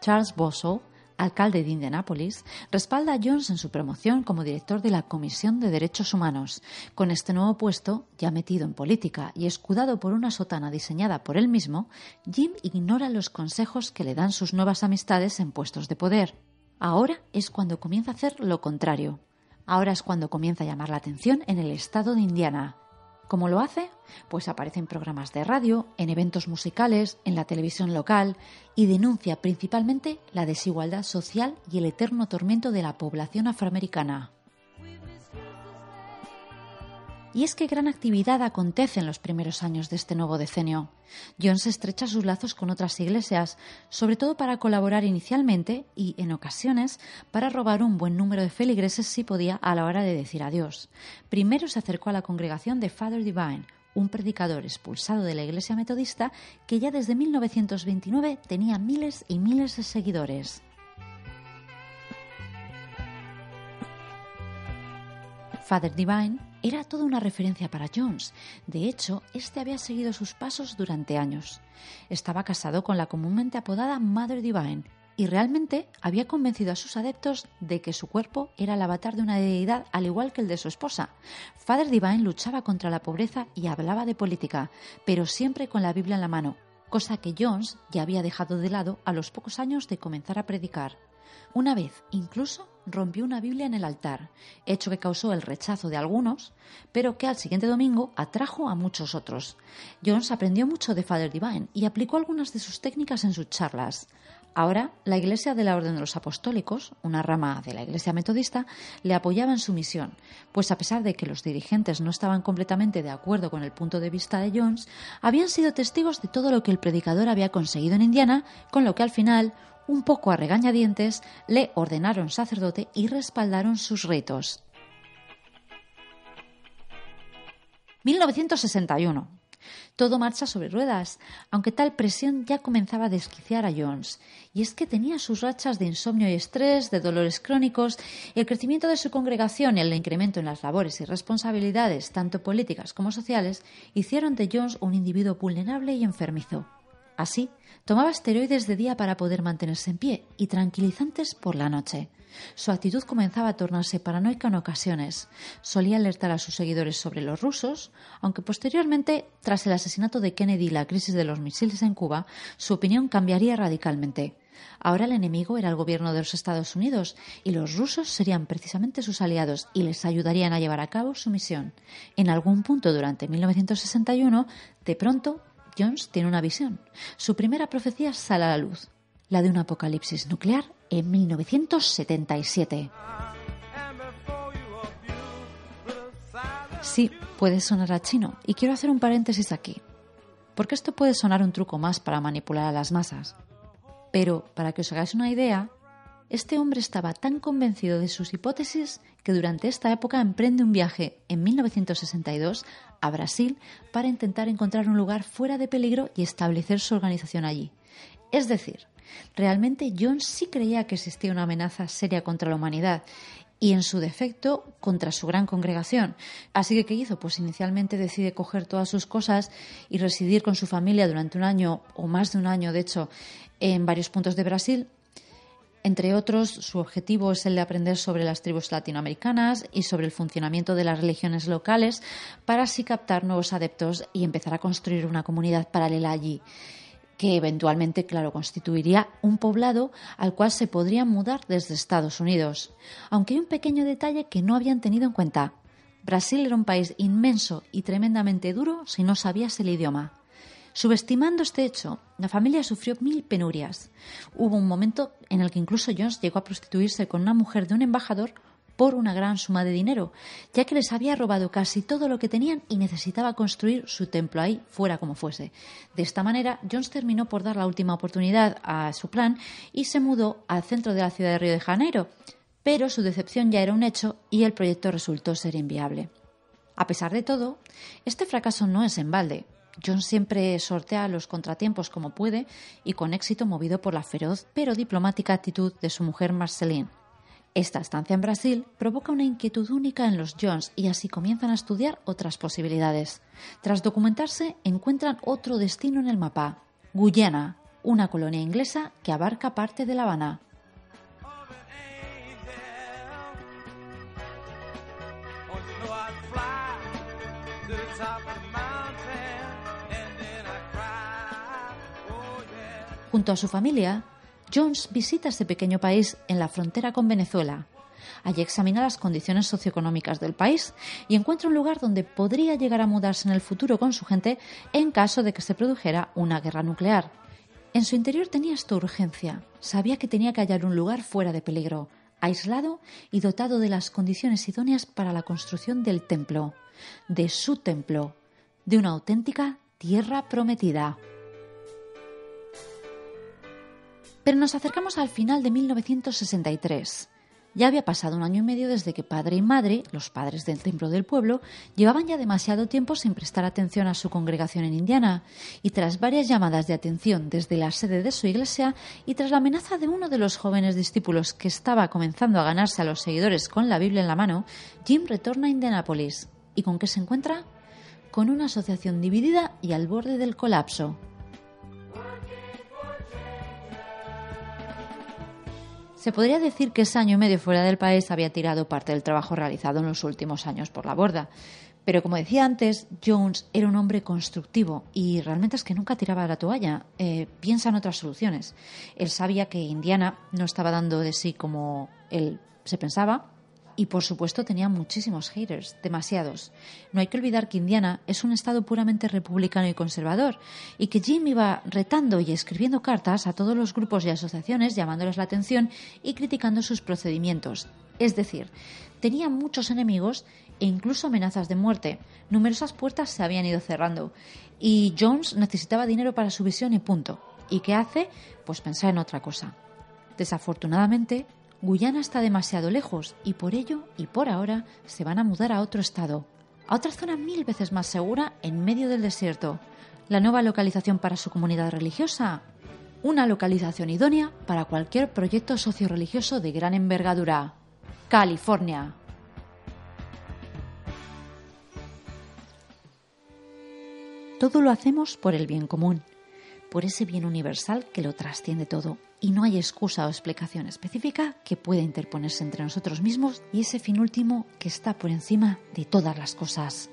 Charles Bosso alcalde de Indianápolis, respalda a Jones en su promoción como director de la Comisión de Derechos Humanos. Con este nuevo puesto, ya metido en política y escudado por una sotana diseñada por él mismo, Jim ignora los consejos que le dan sus nuevas amistades en puestos de poder. Ahora es cuando comienza a hacer lo contrario. Ahora es cuando comienza a llamar la atención en el estado de Indiana, ¿Cómo lo hace? Pues aparece en programas de radio, en eventos musicales, en la televisión local y denuncia principalmente la desigualdad social y el eterno tormento de la población afroamericana. Y es que gran actividad acontece en los primeros años de este nuevo decenio. Jones estrecha sus lazos con otras iglesias, sobre todo para colaborar inicialmente y, en ocasiones, para robar un buen número de feligreses si podía a la hora de decir adiós. Primero se acercó a la congregación de Father Divine, un predicador expulsado de la iglesia metodista que ya desde 1929 tenía miles y miles de seguidores. Father Divine era toda una referencia para Jones. De hecho, este había seguido sus pasos durante años. Estaba casado con la comúnmente apodada Mother Divine y realmente había convencido a sus adeptos de que su cuerpo era el avatar de una deidad al igual que el de su esposa. Father Divine luchaba contra la pobreza y hablaba de política, pero siempre con la Biblia en la mano, cosa que Jones ya había dejado de lado a los pocos años de comenzar a predicar. Una vez, incluso, rompió una Biblia en el altar, hecho que causó el rechazo de algunos, pero que al siguiente domingo atrajo a muchos otros. Jones aprendió mucho de Father Divine y aplicó algunas de sus técnicas en sus charlas. Ahora, la Iglesia de la Orden de los Apostólicos, una rama de la Iglesia Metodista, le apoyaba en su misión, pues a pesar de que los dirigentes no estaban completamente de acuerdo con el punto de vista de Jones, habían sido testigos de todo lo que el predicador había conseguido en Indiana, con lo que al final un poco a regañadientes, le ordenaron sacerdote y respaldaron sus ritos. 1961. Todo marcha sobre ruedas, aunque tal presión ya comenzaba a desquiciar a Jones. Y es que tenía sus rachas de insomnio y estrés, de dolores crónicos, y el crecimiento de su congregación y el incremento en las labores y responsabilidades, tanto políticas como sociales, hicieron de Jones un individuo vulnerable y enfermizo. Así, tomaba esteroides de día para poder mantenerse en pie y tranquilizantes por la noche. Su actitud comenzaba a tornarse paranoica en ocasiones. Solía alertar a sus seguidores sobre los rusos, aunque posteriormente, tras el asesinato de Kennedy y la crisis de los misiles en Cuba, su opinión cambiaría radicalmente. Ahora el enemigo era el gobierno de los Estados Unidos y los rusos serían precisamente sus aliados y les ayudarían a llevar a cabo su misión. En algún punto durante 1961, de pronto Jones tiene una visión. Su primera profecía sale a la luz, la de un apocalipsis nuclear en 1977. Sí, puede sonar a chino, y quiero hacer un paréntesis aquí, porque esto puede sonar un truco más para manipular a las masas. Pero, para que os hagáis una idea, este hombre estaba tan convencido de sus hipótesis que durante esta época emprende un viaje en 1962 a Brasil para intentar encontrar un lugar fuera de peligro y establecer su organización allí. Es decir, realmente John sí creía que existía una amenaza seria contra la humanidad y en su defecto contra su gran congregación. Así que, ¿qué hizo? Pues inicialmente decide coger todas sus cosas y residir con su familia durante un año o más de un año, de hecho, en varios puntos de Brasil entre otros, su objetivo es el de aprender sobre las tribus latinoamericanas y sobre el funcionamiento de las religiones locales para así captar nuevos adeptos y empezar a construir una comunidad paralela allí, que eventualmente, claro, constituiría un poblado al cual se podrían mudar desde Estados Unidos. Aunque hay un pequeño detalle que no habían tenido en cuenta. Brasil era un país inmenso y tremendamente duro si no sabías el idioma. Subestimando este hecho, la familia sufrió mil penurias. Hubo un momento en el que incluso Jones llegó a prostituirse con una mujer de un embajador por una gran suma de dinero, ya que les había robado casi todo lo que tenían y necesitaba construir su templo ahí, fuera como fuese. De esta manera, Jones terminó por dar la última oportunidad a su plan y se mudó al centro de la ciudad de Río de Janeiro, pero su decepción ya era un hecho y el proyecto resultó ser inviable. A pesar de todo, este fracaso no es en balde. John siempre sortea los contratiempos como puede y con éxito movido por la feroz pero diplomática actitud de su mujer Marceline. Esta estancia en Brasil provoca una inquietud única en los Jones y así comienzan a estudiar otras posibilidades. Tras documentarse, encuentran otro destino en el mapa, Guyana, una colonia inglesa que abarca parte de La Habana. Junto a su familia, Jones visita este pequeño país en la frontera con Venezuela. Allí examina las condiciones socioeconómicas del país y encuentra un lugar donde podría llegar a mudarse en el futuro con su gente en caso de que se produjera una guerra nuclear. En su interior tenía esta urgencia. Sabía que tenía que hallar un lugar fuera de peligro, aislado y dotado de las condiciones idóneas para la construcción del templo, de su templo, de una auténtica tierra prometida. Pero nos acercamos al final de 1963. Ya había pasado un año y medio desde que padre y madre, los padres del templo del pueblo, llevaban ya demasiado tiempo sin prestar atención a su congregación en Indiana, y tras varias llamadas de atención desde la sede de su iglesia y tras la amenaza de uno de los jóvenes discípulos que estaba comenzando a ganarse a los seguidores con la Biblia en la mano, Jim retorna a Indianápolis. ¿Y con qué se encuentra? Con una asociación dividida y al borde del colapso. Se podría decir que ese año y medio fuera del país había tirado parte del trabajo realizado en los últimos años por la borda. Pero como decía antes, Jones era un hombre constructivo y realmente es que nunca tiraba la toalla. Eh, piensa en otras soluciones. Él sabía que Indiana no estaba dando de sí como él se pensaba y por supuesto tenía muchísimos haters, demasiados. No hay que olvidar que Indiana es un estado puramente republicano y conservador, y que Jim iba retando y escribiendo cartas a todos los grupos y asociaciones llamándoles la atención y criticando sus procedimientos. Es decir, tenía muchos enemigos e incluso amenazas de muerte. Numerosas puertas se habían ido cerrando, y Jones necesitaba dinero para su visión y punto. ¿Y qué hace? Pues pensar en otra cosa. Desafortunadamente, Guyana está demasiado lejos y por ello y por ahora se van a mudar a otro estado, a otra zona mil veces más segura en medio del desierto. La nueva localización para su comunidad religiosa. Una localización idónea para cualquier proyecto socio-religioso de gran envergadura. California. Todo lo hacemos por el bien común, por ese bien universal que lo trasciende todo y no hay excusa o explicación específica que pueda interponerse entre nosotros mismos y ese fin último que está por encima de todas las cosas.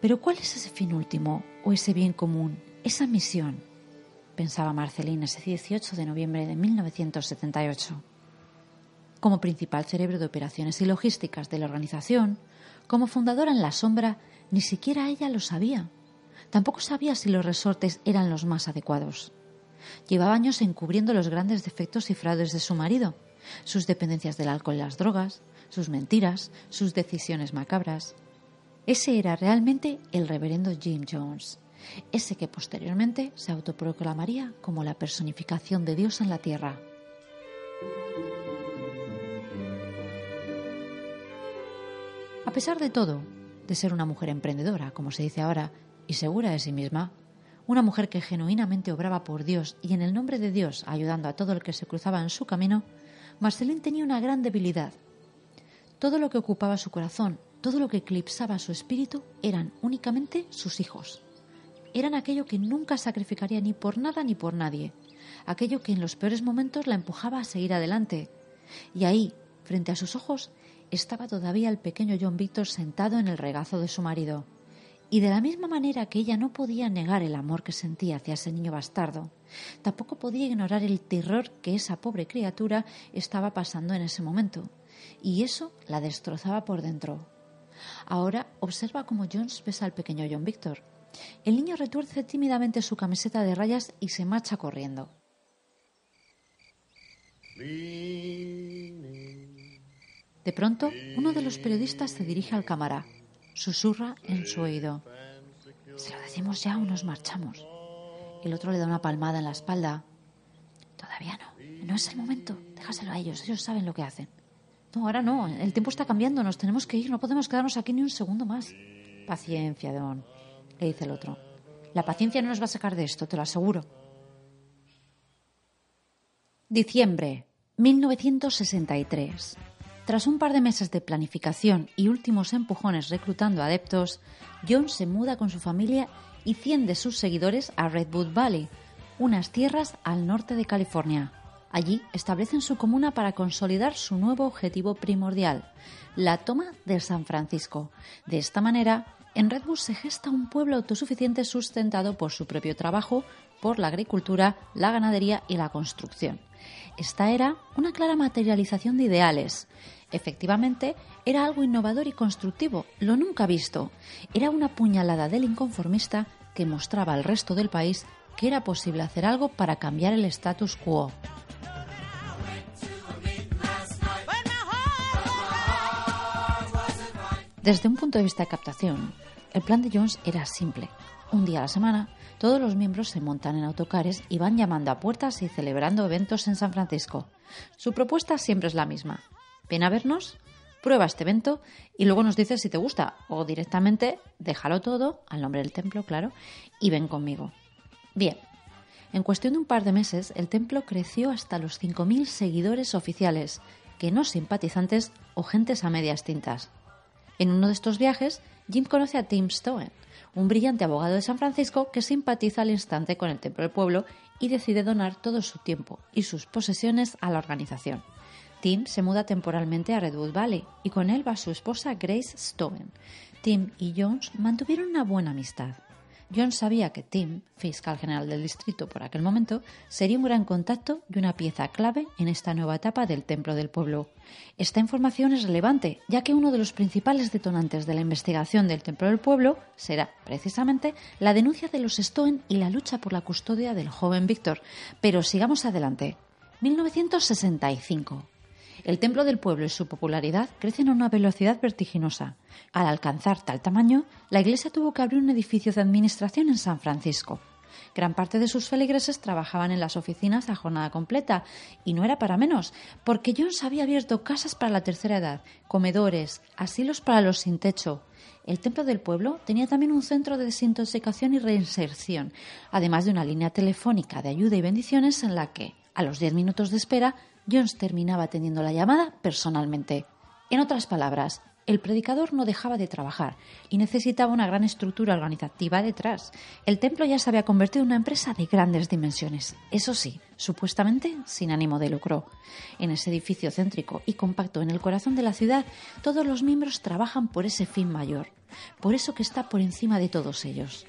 Pero ¿cuál es ese fin último o ese bien común, esa misión? pensaba Marcelina ese 18 de noviembre de 1978. Como principal cerebro de operaciones y logísticas de la organización, como fundadora en la sombra, ni siquiera ella lo sabía. Tampoco sabía si los resortes eran los más adecuados. Llevaba años encubriendo los grandes defectos y fraudes de su marido, sus dependencias del alcohol y las drogas, sus mentiras, sus decisiones macabras. Ese era realmente el reverendo Jim Jones, ese que posteriormente se autoproclamaría como la personificación de Dios en la tierra. A pesar de todo, de ser una mujer emprendedora, como se dice ahora, y segura de sí misma, una mujer que genuinamente obraba por Dios y en el nombre de Dios ayudando a todo el que se cruzaba en su camino, Marceline tenía una gran debilidad. Todo lo que ocupaba su corazón, todo lo que eclipsaba su espíritu eran únicamente sus hijos. Eran aquello que nunca sacrificaría ni por nada ni por nadie, aquello que en los peores momentos la empujaba a seguir adelante. Y ahí, frente a sus ojos, estaba todavía el pequeño John Victor sentado en el regazo de su marido. Y de la misma manera que ella no podía negar el amor que sentía hacia ese niño bastardo, tampoco podía ignorar el terror que esa pobre criatura estaba pasando en ese momento. Y eso la destrozaba por dentro. Ahora observa cómo Jones besa al pequeño John Victor. El niño retuerce tímidamente su camiseta de rayas y se marcha corriendo. De pronto, uno de los periodistas se dirige al cámara susurra en su oído. Si lo decimos ya o nos marchamos. El otro le da una palmada en la espalda. Todavía no. No es el momento. Déjaselo a ellos. Ellos saben lo que hacen. No, ahora no. El tiempo está cambiando. Nos tenemos que ir. No podemos quedarnos aquí ni un segundo más. Paciencia, Don, le dice el otro. La paciencia no nos va a sacar de esto, te lo aseguro. Diciembre 1963. Tras un par de meses de planificación y últimos empujones reclutando adeptos, John se muda con su familia y 100 de sus seguidores a Redwood Valley, unas tierras al norte de California. Allí establecen su comuna para consolidar su nuevo objetivo primordial, la toma de San Francisco. De esta manera, en Redwood se gesta un pueblo autosuficiente sustentado por su propio trabajo, por la agricultura, la ganadería y la construcción. Esta era una clara materialización de ideales. Efectivamente, era algo innovador y constructivo, lo nunca visto. Era una puñalada del inconformista que mostraba al resto del país que era posible hacer algo para cambiar el status quo. Desde un punto de vista de captación, el plan de Jones era simple. Un día a la semana, todos los miembros se montan en autocares y van llamando a puertas y celebrando eventos en San Francisco. Su propuesta siempre es la misma. Ven a vernos, prueba este evento y luego nos dices si te gusta o directamente déjalo todo, al nombre del templo, claro, y ven conmigo. Bien, en cuestión de un par de meses el templo creció hasta los 5.000 seguidores oficiales, que no simpatizantes o gentes a medias tintas. En uno de estos viajes, Jim conoce a Tim Stone, un brillante abogado de San Francisco que simpatiza al instante con el Templo del Pueblo y decide donar todo su tiempo y sus posesiones a la organización. Tim se muda temporalmente a Redwood Valley y con él va su esposa Grace Stone. Tim y Jones mantuvieron una buena amistad. John sabía que Tim, fiscal general del distrito por aquel momento, sería un gran contacto y una pieza clave en esta nueva etapa del Templo del Pueblo. Esta información es relevante, ya que uno de los principales detonantes de la investigación del Templo del Pueblo será, precisamente, la denuncia de los Stone y la lucha por la custodia del joven Víctor. Pero sigamos adelante. 1965. El templo del pueblo y su popularidad crecen a una velocidad vertiginosa. Al alcanzar tal tamaño, la iglesia tuvo que abrir un edificio de administración en San Francisco. Gran parte de sus feligreses trabajaban en las oficinas a jornada completa, y no era para menos, porque Jones había abierto casas para la tercera edad, comedores, asilos para los sin techo. El templo del pueblo tenía también un centro de desintoxicación y reinserción, además de una línea telefónica de ayuda y bendiciones en la que, a los diez minutos de espera, Jones terminaba teniendo la llamada personalmente. En otras palabras, el predicador no dejaba de trabajar y necesitaba una gran estructura organizativa detrás. El templo ya se había convertido en una empresa de grandes dimensiones, eso sí, supuestamente sin ánimo de lucro. En ese edificio céntrico y compacto en el corazón de la ciudad, todos los miembros trabajan por ese fin mayor, por eso que está por encima de todos ellos.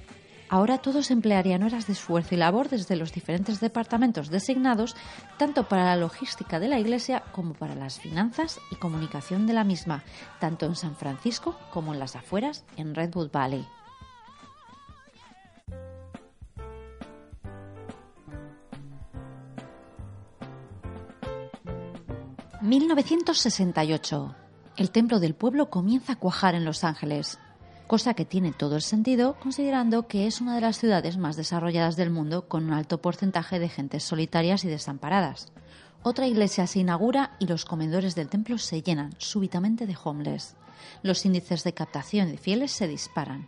Ahora todos emplearían horas de esfuerzo y labor desde los diferentes departamentos designados, tanto para la logística de la Iglesia como para las finanzas y comunicación de la misma, tanto en San Francisco como en las afueras, en Redwood Valley. «1968. El templo del pueblo comienza a cuajar en Los Ángeles cosa que tiene todo el sentido considerando que es una de las ciudades más desarrolladas del mundo con un alto porcentaje de gentes solitarias y desamparadas. Otra iglesia se inaugura y los comedores del templo se llenan súbitamente de homeless. Los índices de captación de fieles se disparan.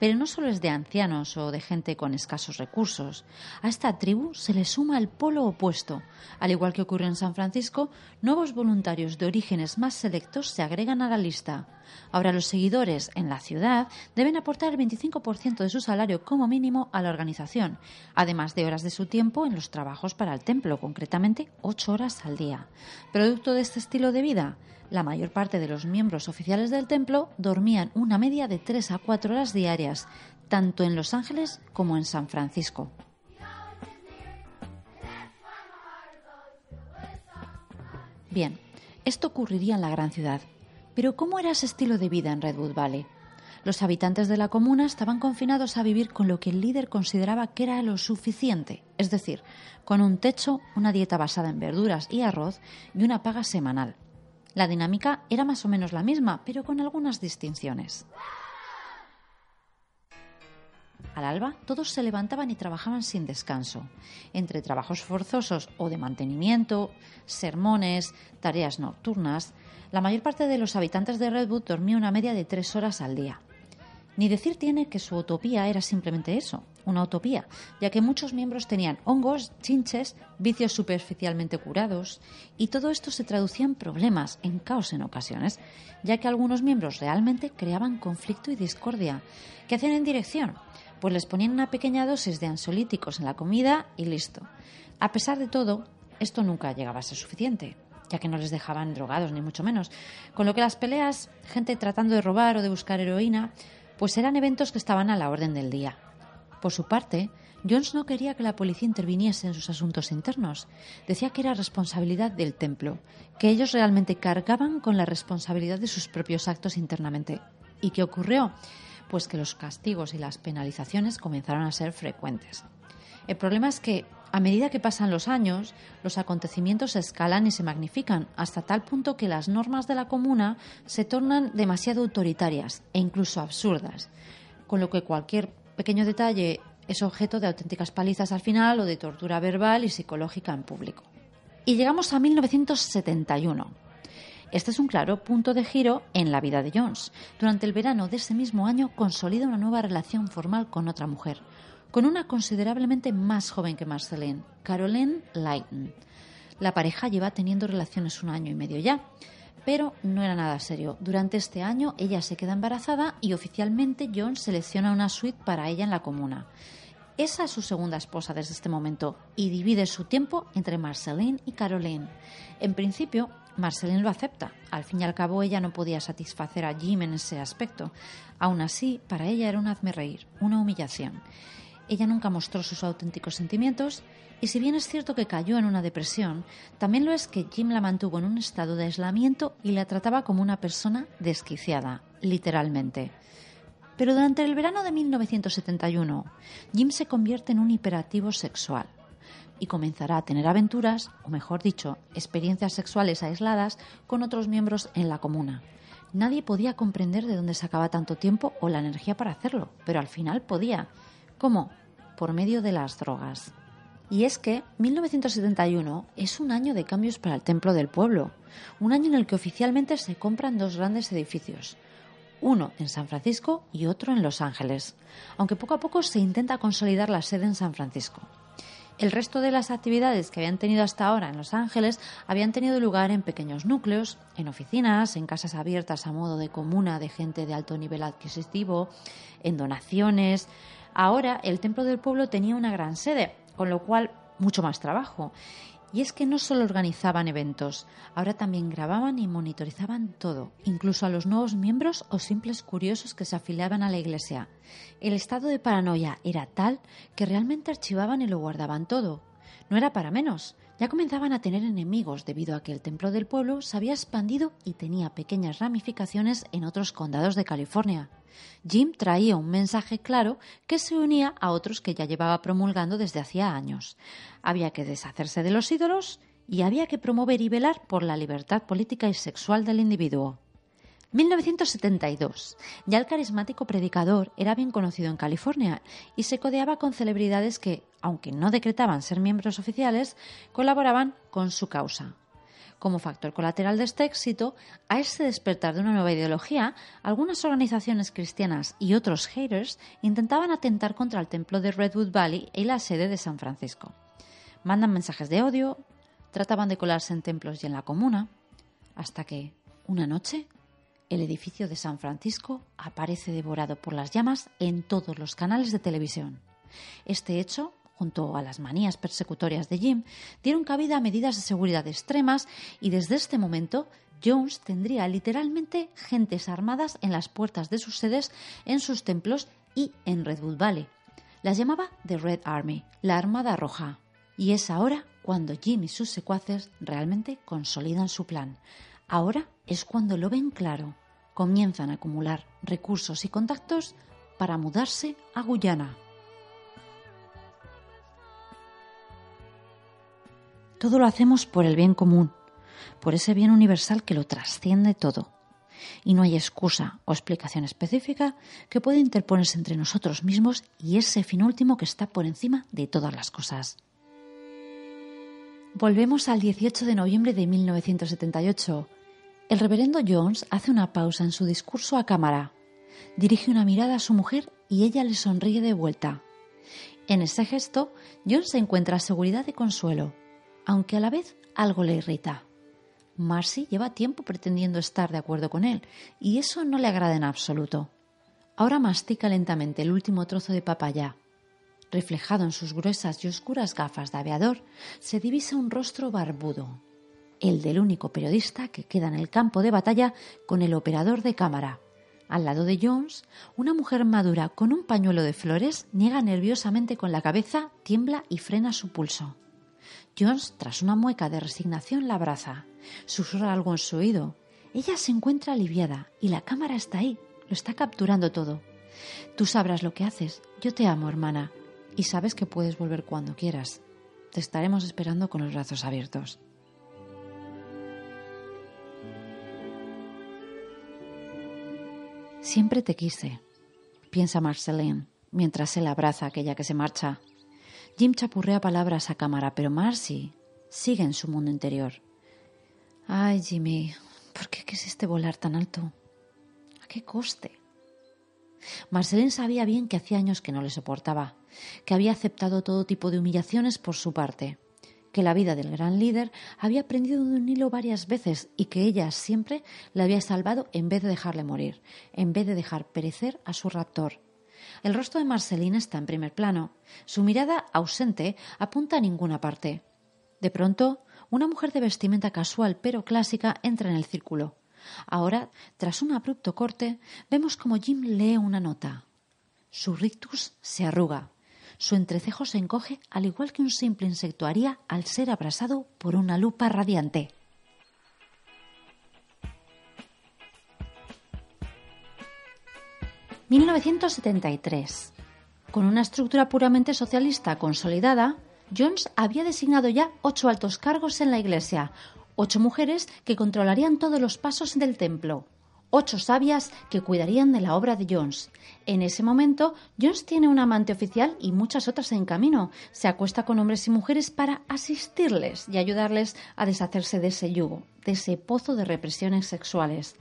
Pero no solo es de ancianos o de gente con escasos recursos. A esta tribu se le suma el polo opuesto. Al igual que ocurre en San Francisco, nuevos voluntarios de orígenes más selectos se agregan a la lista. Ahora los seguidores en la ciudad deben aportar el 25% de su salario como mínimo a la organización, además de horas de su tiempo en los trabajos para el templo, concretamente 8 horas al día. Producto de este estilo de vida, la mayor parte de los miembros oficiales del templo dormían una media de 3 a 4 horas diarias, tanto en Los Ángeles como en San Francisco. Bien, esto ocurriría en la gran ciudad. Pero ¿cómo era ese estilo de vida en Redwood Valley? Los habitantes de la comuna estaban confinados a vivir con lo que el líder consideraba que era lo suficiente, es decir, con un techo, una dieta basada en verduras y arroz y una paga semanal. La dinámica era más o menos la misma, pero con algunas distinciones. Al alba, todos se levantaban y trabajaban sin descanso, entre trabajos forzosos o de mantenimiento, sermones, tareas nocturnas. La mayor parte de los habitantes de Redwood dormía una media de tres horas al día. Ni decir tiene que su utopía era simplemente eso, una utopía, ya que muchos miembros tenían hongos, chinches, vicios superficialmente curados, y todo esto se traducía en problemas, en caos en ocasiones, ya que algunos miembros realmente creaban conflicto y discordia. ¿Qué hacían en dirección? Pues les ponían una pequeña dosis de ansiolíticos en la comida y listo. A pesar de todo, esto nunca llegaba a ser suficiente ya que no les dejaban drogados, ni mucho menos. Con lo que las peleas, gente tratando de robar o de buscar heroína, pues eran eventos que estaban a la orden del día. Por su parte, Jones no quería que la policía interviniese en sus asuntos internos. Decía que era responsabilidad del templo, que ellos realmente cargaban con la responsabilidad de sus propios actos internamente. ¿Y qué ocurrió? Pues que los castigos y las penalizaciones comenzaron a ser frecuentes. El problema es que a medida que pasan los años, los acontecimientos se escalan y se magnifican, hasta tal punto que las normas de la comuna se tornan demasiado autoritarias e incluso absurdas, con lo que cualquier pequeño detalle es objeto de auténticas palizas al final o de tortura verbal y psicológica en público. Y llegamos a 1971. Este es un claro punto de giro en la vida de Jones. Durante el verano de ese mismo año consolida una nueva relación formal con otra mujer, con una considerablemente más joven que Marceline, Caroline Lighton. La pareja lleva teniendo relaciones un año y medio ya, Pero no era nada serio. Durante este año ella se queda embarazada y oficialmente John selecciona una suite para ella en la comuna. Esa es su segunda esposa desde este momento y divide su tiempo entre Marceline y Caroline. En principio, Marceline lo acepta. Al fin y al cabo, ella no podía satisfacer a Jim en ese aspecto. Aún así, para ella era un hazme reír, una humillación. Ella nunca mostró sus auténticos sentimientos y si bien es cierto que cayó en una depresión, también lo es que Jim la mantuvo en un estado de aislamiento y la trataba como una persona desquiciada, literalmente. Pero durante el verano de 1971, Jim se convierte en un hiperactivo sexual y comenzará a tener aventuras, o mejor dicho, experiencias sexuales aisladas con otros miembros en la comuna. Nadie podía comprender de dónde sacaba tanto tiempo o la energía para hacerlo, pero al final podía. ¿Cómo? Por medio de las drogas. Y es que 1971 es un año de cambios para el templo del pueblo, un año en el que oficialmente se compran dos grandes edificios, uno en San Francisco y otro en Los Ángeles, aunque poco a poco se intenta consolidar la sede en San Francisco. El resto de las actividades que habían tenido hasta ahora en Los Ángeles habían tenido lugar en pequeños núcleos, en oficinas, en casas abiertas a modo de comuna de gente de alto nivel adquisitivo, en donaciones. Ahora el Templo del Pueblo tenía una gran sede, con lo cual mucho más trabajo. Y es que no solo organizaban eventos, ahora también grababan y monitorizaban todo, incluso a los nuevos miembros o simples curiosos que se afiliaban a la iglesia. El estado de paranoia era tal que realmente archivaban y lo guardaban todo. No era para menos. Ya comenzaban a tener enemigos debido a que el templo del pueblo se había expandido y tenía pequeñas ramificaciones en otros condados de California. Jim traía un mensaje claro que se unía a otros que ya llevaba promulgando desde hacía años. Había que deshacerse de los ídolos y había que promover y velar por la libertad política y sexual del individuo. 1972. Ya el carismático predicador era bien conocido en California y se codeaba con celebridades que, aunque no decretaban ser miembros oficiales, colaboraban con su causa. Como factor colateral de este éxito, a ese despertar de una nueva ideología, algunas organizaciones cristianas y otros haters intentaban atentar contra el templo de Redwood Valley y la sede de San Francisco. Mandan mensajes de odio, trataban de colarse en templos y en la comuna, hasta que, una noche, el edificio de San Francisco aparece devorado por las llamas en todos los canales de televisión. Este hecho junto a las manías persecutorias de Jim, dieron cabida a medidas de seguridad extremas y desde este momento Jones tendría literalmente gentes armadas en las puertas de sus sedes, en sus templos y en Redwood Valley. Las llamaba The Red Army, la Armada Roja. Y es ahora cuando Jim y sus secuaces realmente consolidan su plan. Ahora es cuando lo ven claro. Comienzan a acumular recursos y contactos para mudarse a Guyana. Todo lo hacemos por el bien común, por ese bien universal que lo trasciende todo. Y no hay excusa o explicación específica que pueda interponerse entre nosotros mismos y ese fin último que está por encima de todas las cosas. Volvemos al 18 de noviembre de 1978. El reverendo Jones hace una pausa en su discurso a cámara. Dirige una mirada a su mujer y ella le sonríe de vuelta. En ese gesto, Jones encuentra seguridad y consuelo aunque a la vez algo le irrita. Marcy lleva tiempo pretendiendo estar de acuerdo con él, y eso no le agrada en absoluto. Ahora mastica lentamente el último trozo de papaya. Reflejado en sus gruesas y oscuras gafas de aviador, se divisa un rostro barbudo, el del único periodista que queda en el campo de batalla con el operador de cámara. Al lado de Jones, una mujer madura con un pañuelo de flores niega nerviosamente con la cabeza, tiembla y frena su pulso. Jones, tras una mueca de resignación, la abraza. Susurra algo en su oído. Ella se encuentra aliviada y la cámara está ahí, lo está capturando todo. Tú sabrás lo que haces. Yo te amo, hermana, y sabes que puedes volver cuando quieras. Te estaremos esperando con los brazos abiertos. Siempre te quise, piensa Marceline, mientras él abraza a aquella que se marcha Jim chapurrea palabras a cámara, pero Marcy sigue en su mundo interior. Ay, Jimmy, ¿por qué quisiste volar tan alto? ¿A qué coste? Marceline sabía bien que hacía años que no le soportaba, que había aceptado todo tipo de humillaciones por su parte. que la vida del gran líder había prendido de un hilo varias veces y que ella siempre le había salvado en vez de dejarle morir, en vez de dejar perecer a su raptor. El rostro de Marceline está en primer plano. Su mirada ausente apunta a ninguna parte. De pronto, una mujer de vestimenta casual pero clásica entra en el círculo. Ahora, tras un abrupto corte, vemos como Jim lee una nota. Su rictus se arruga. Su entrecejo se encoge al igual que un simple insecto haría al ser abrasado por una lupa radiante. «1973. Con una estructura puramente socialista consolidada, Jones había designado ya ocho altos cargos en la Iglesia, ocho mujeres que controlarían todos los pasos del templo, ocho sabias que cuidarían de la obra de Jones. En ese momento, Jones tiene un amante oficial y muchas otras en camino. Se acuesta con hombres y mujeres para asistirles y ayudarles a deshacerse de ese yugo, de ese pozo de represiones sexuales.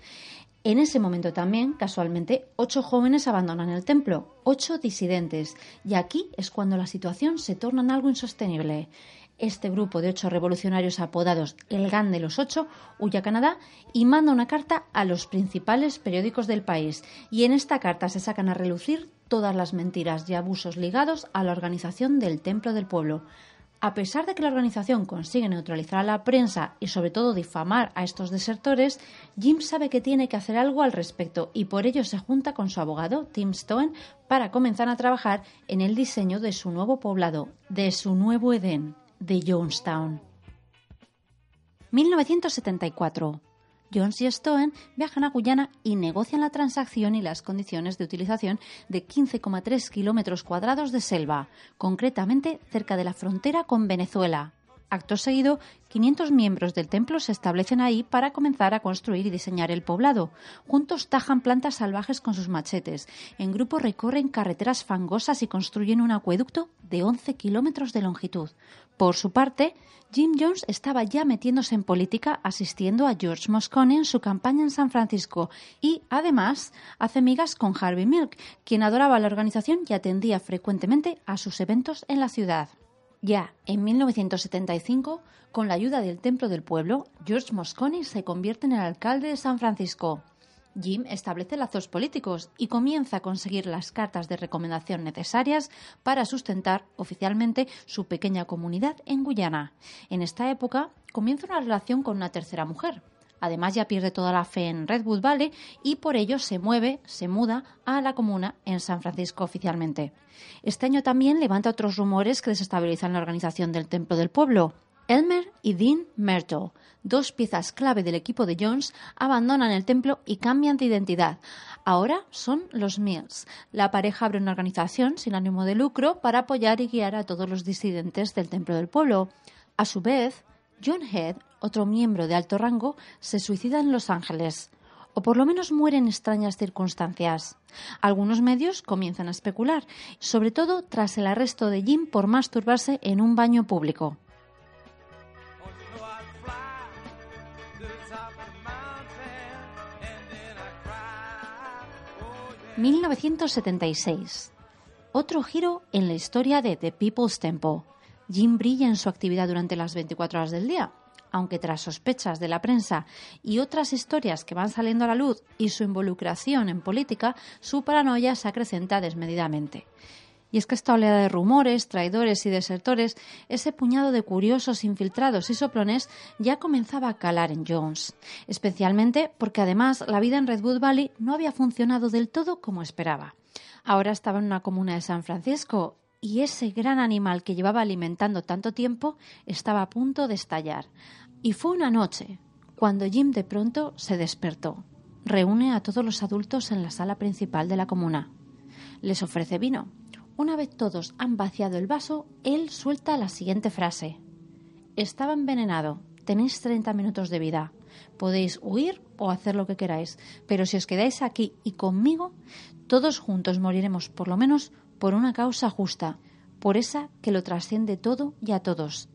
En ese momento también, casualmente, ocho jóvenes abandonan el templo, ocho disidentes, y aquí es cuando la situación se torna en algo insostenible. Este grupo de ocho revolucionarios apodados el GAN de los ocho huye a Canadá y manda una carta a los principales periódicos del país. Y en esta carta se sacan a relucir todas las mentiras y abusos ligados a la organización del Templo del Pueblo. A pesar de que la organización consigue neutralizar a la prensa y sobre todo difamar a estos desertores, Jim sabe que tiene que hacer algo al respecto y por ello se junta con su abogado, Tim Stone, para comenzar a trabajar en el diseño de su nuevo poblado, de su nuevo Edén de Jonestown. 1974. Jones y Stone viajan a Guyana y negocian la transacción y las condiciones de utilización de 15,3 kilómetros cuadrados de selva, concretamente cerca de la frontera con Venezuela. Acto seguido, 500 miembros del templo se establecen ahí para comenzar a construir y diseñar el poblado. Juntos tajan plantas salvajes con sus machetes. En grupo recorren carreteras fangosas y construyen un acueducto de 11 kilómetros de longitud. Por su parte, Jim Jones estaba ya metiéndose en política asistiendo a George Moscone en su campaña en San Francisco y, además, hace migas con Harvey Milk, quien adoraba la organización y atendía frecuentemente a sus eventos en la ciudad. Ya en 1975, con la ayuda del Templo del Pueblo, George Moscone se convierte en el alcalde de San Francisco. Jim establece lazos políticos y comienza a conseguir las cartas de recomendación necesarias para sustentar oficialmente su pequeña comunidad en Guyana. En esta época comienza una relación con una tercera mujer, Además, ya pierde toda la fe en Redwood Valley y por ello se mueve, se muda a la comuna en San Francisco oficialmente. Este año también levanta otros rumores que desestabilizan la organización del Templo del Pueblo. Elmer y Dean Myrtle, dos piezas clave del equipo de Jones, abandonan el templo y cambian de identidad. Ahora son los Mills. La pareja abre una organización sin ánimo de lucro para apoyar y guiar a todos los disidentes del Templo del Pueblo. A su vez, John Head, otro miembro de alto rango, se suicida en Los Ángeles, o por lo menos muere en extrañas circunstancias. Algunos medios comienzan a especular, sobre todo tras el arresto de Jim por masturbarse en un baño público. «1976. Otro giro en la historia de The People's Temple. Jim brilla en su actividad durante las 24 horas del día, aunque tras sospechas de la prensa y otras historias que van saliendo a la luz y su involucración en política, su paranoia se acrecenta desmedidamente. Y es que esta oleada de rumores, traidores y desertores, ese puñado de curiosos infiltrados y soplones ya comenzaba a calar en Jones, especialmente porque además la vida en Redwood Valley no había funcionado del todo como esperaba. Ahora estaba en una comuna de San Francisco y ese gran animal que llevaba alimentando tanto tiempo estaba a punto de estallar. Y fue una noche cuando Jim de pronto se despertó. Reúne a todos los adultos en la sala principal de la comuna. Les ofrece vino. Una vez todos han vaciado el vaso, él suelta la siguiente frase. Estaba envenenado. Tenéis 30 minutos de vida. Podéis huir o hacer lo que queráis, pero si os quedáis aquí y conmigo, todos juntos moriremos por lo menos por una causa justa, por esa que lo trasciende todo y a todos.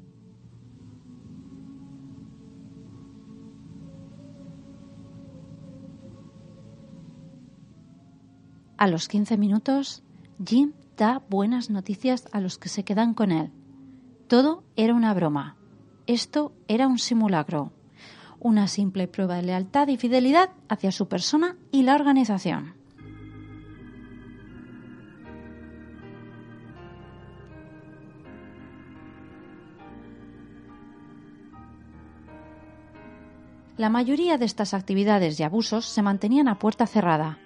A los 15 minutos, Jim da buenas noticias a los que se quedan con él. Todo era una broma. esto era un simulacro, una simple prueba de lealtad y fidelidad hacia su persona y la organización. La mayoría de estas actividades y abusos se mantenían a puerta cerrada.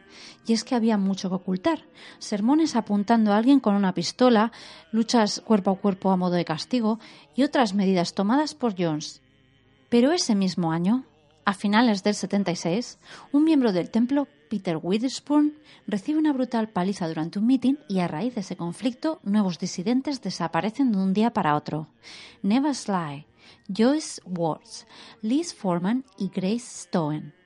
Y es que había mucho que ocultar. Sermones apuntando a alguien con una pistola, luchas cuerpo a cuerpo a modo de castigo y otras medidas tomadas por Jones. Pero ese mismo año, a finales del 76, un miembro del templo, Peter Witherspoon, recibe una brutal paliza durante un mitin y a raíz de ese conflicto, nuevos disidentes desaparecen de un día para otro. Neva Sly, Joyce Watts, Liz Foreman y Grace Stone.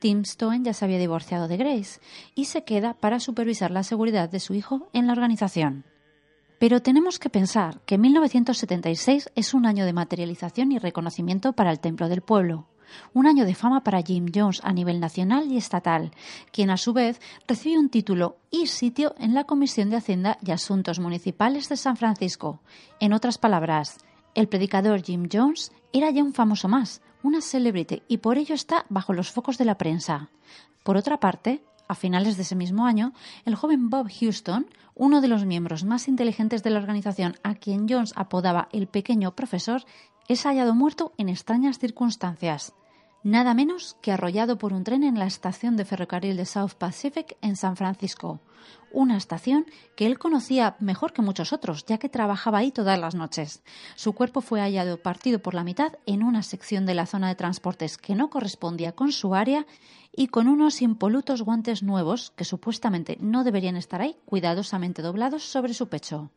Tim Stone ya se había divorciado de Grace y se queda para supervisar la seguridad de su hijo en la organización. Pero tenemos que pensar que 1976 es un año de materialización y reconocimiento para el Templo del Pueblo, un año de fama para Jim Jones a nivel nacional y estatal, quien a su vez recibe un título y sitio en la Comisión de Hacienda y Asuntos Municipales de San Francisco. En otras palabras, el predicador Jim Jones era ya un famoso más, una celebrity, y por ello está bajo los focos de la prensa. Por otra parte, a finales de ese mismo año, el joven Bob Houston, uno de los miembros más inteligentes de la organización a quien Jones apodaba el pequeño profesor, es hallado muerto en extrañas circunstancias nada menos que arrollado por un tren en la estación de ferrocarril de South Pacific en San Francisco, una estación que él conocía mejor que muchos otros, ya que trabajaba ahí todas las noches. Su cuerpo fue hallado partido por la mitad en una sección de la zona de transportes que no correspondía con su área y con unos impolutos guantes nuevos que supuestamente no deberían estar ahí, cuidadosamente doblados sobre su pecho.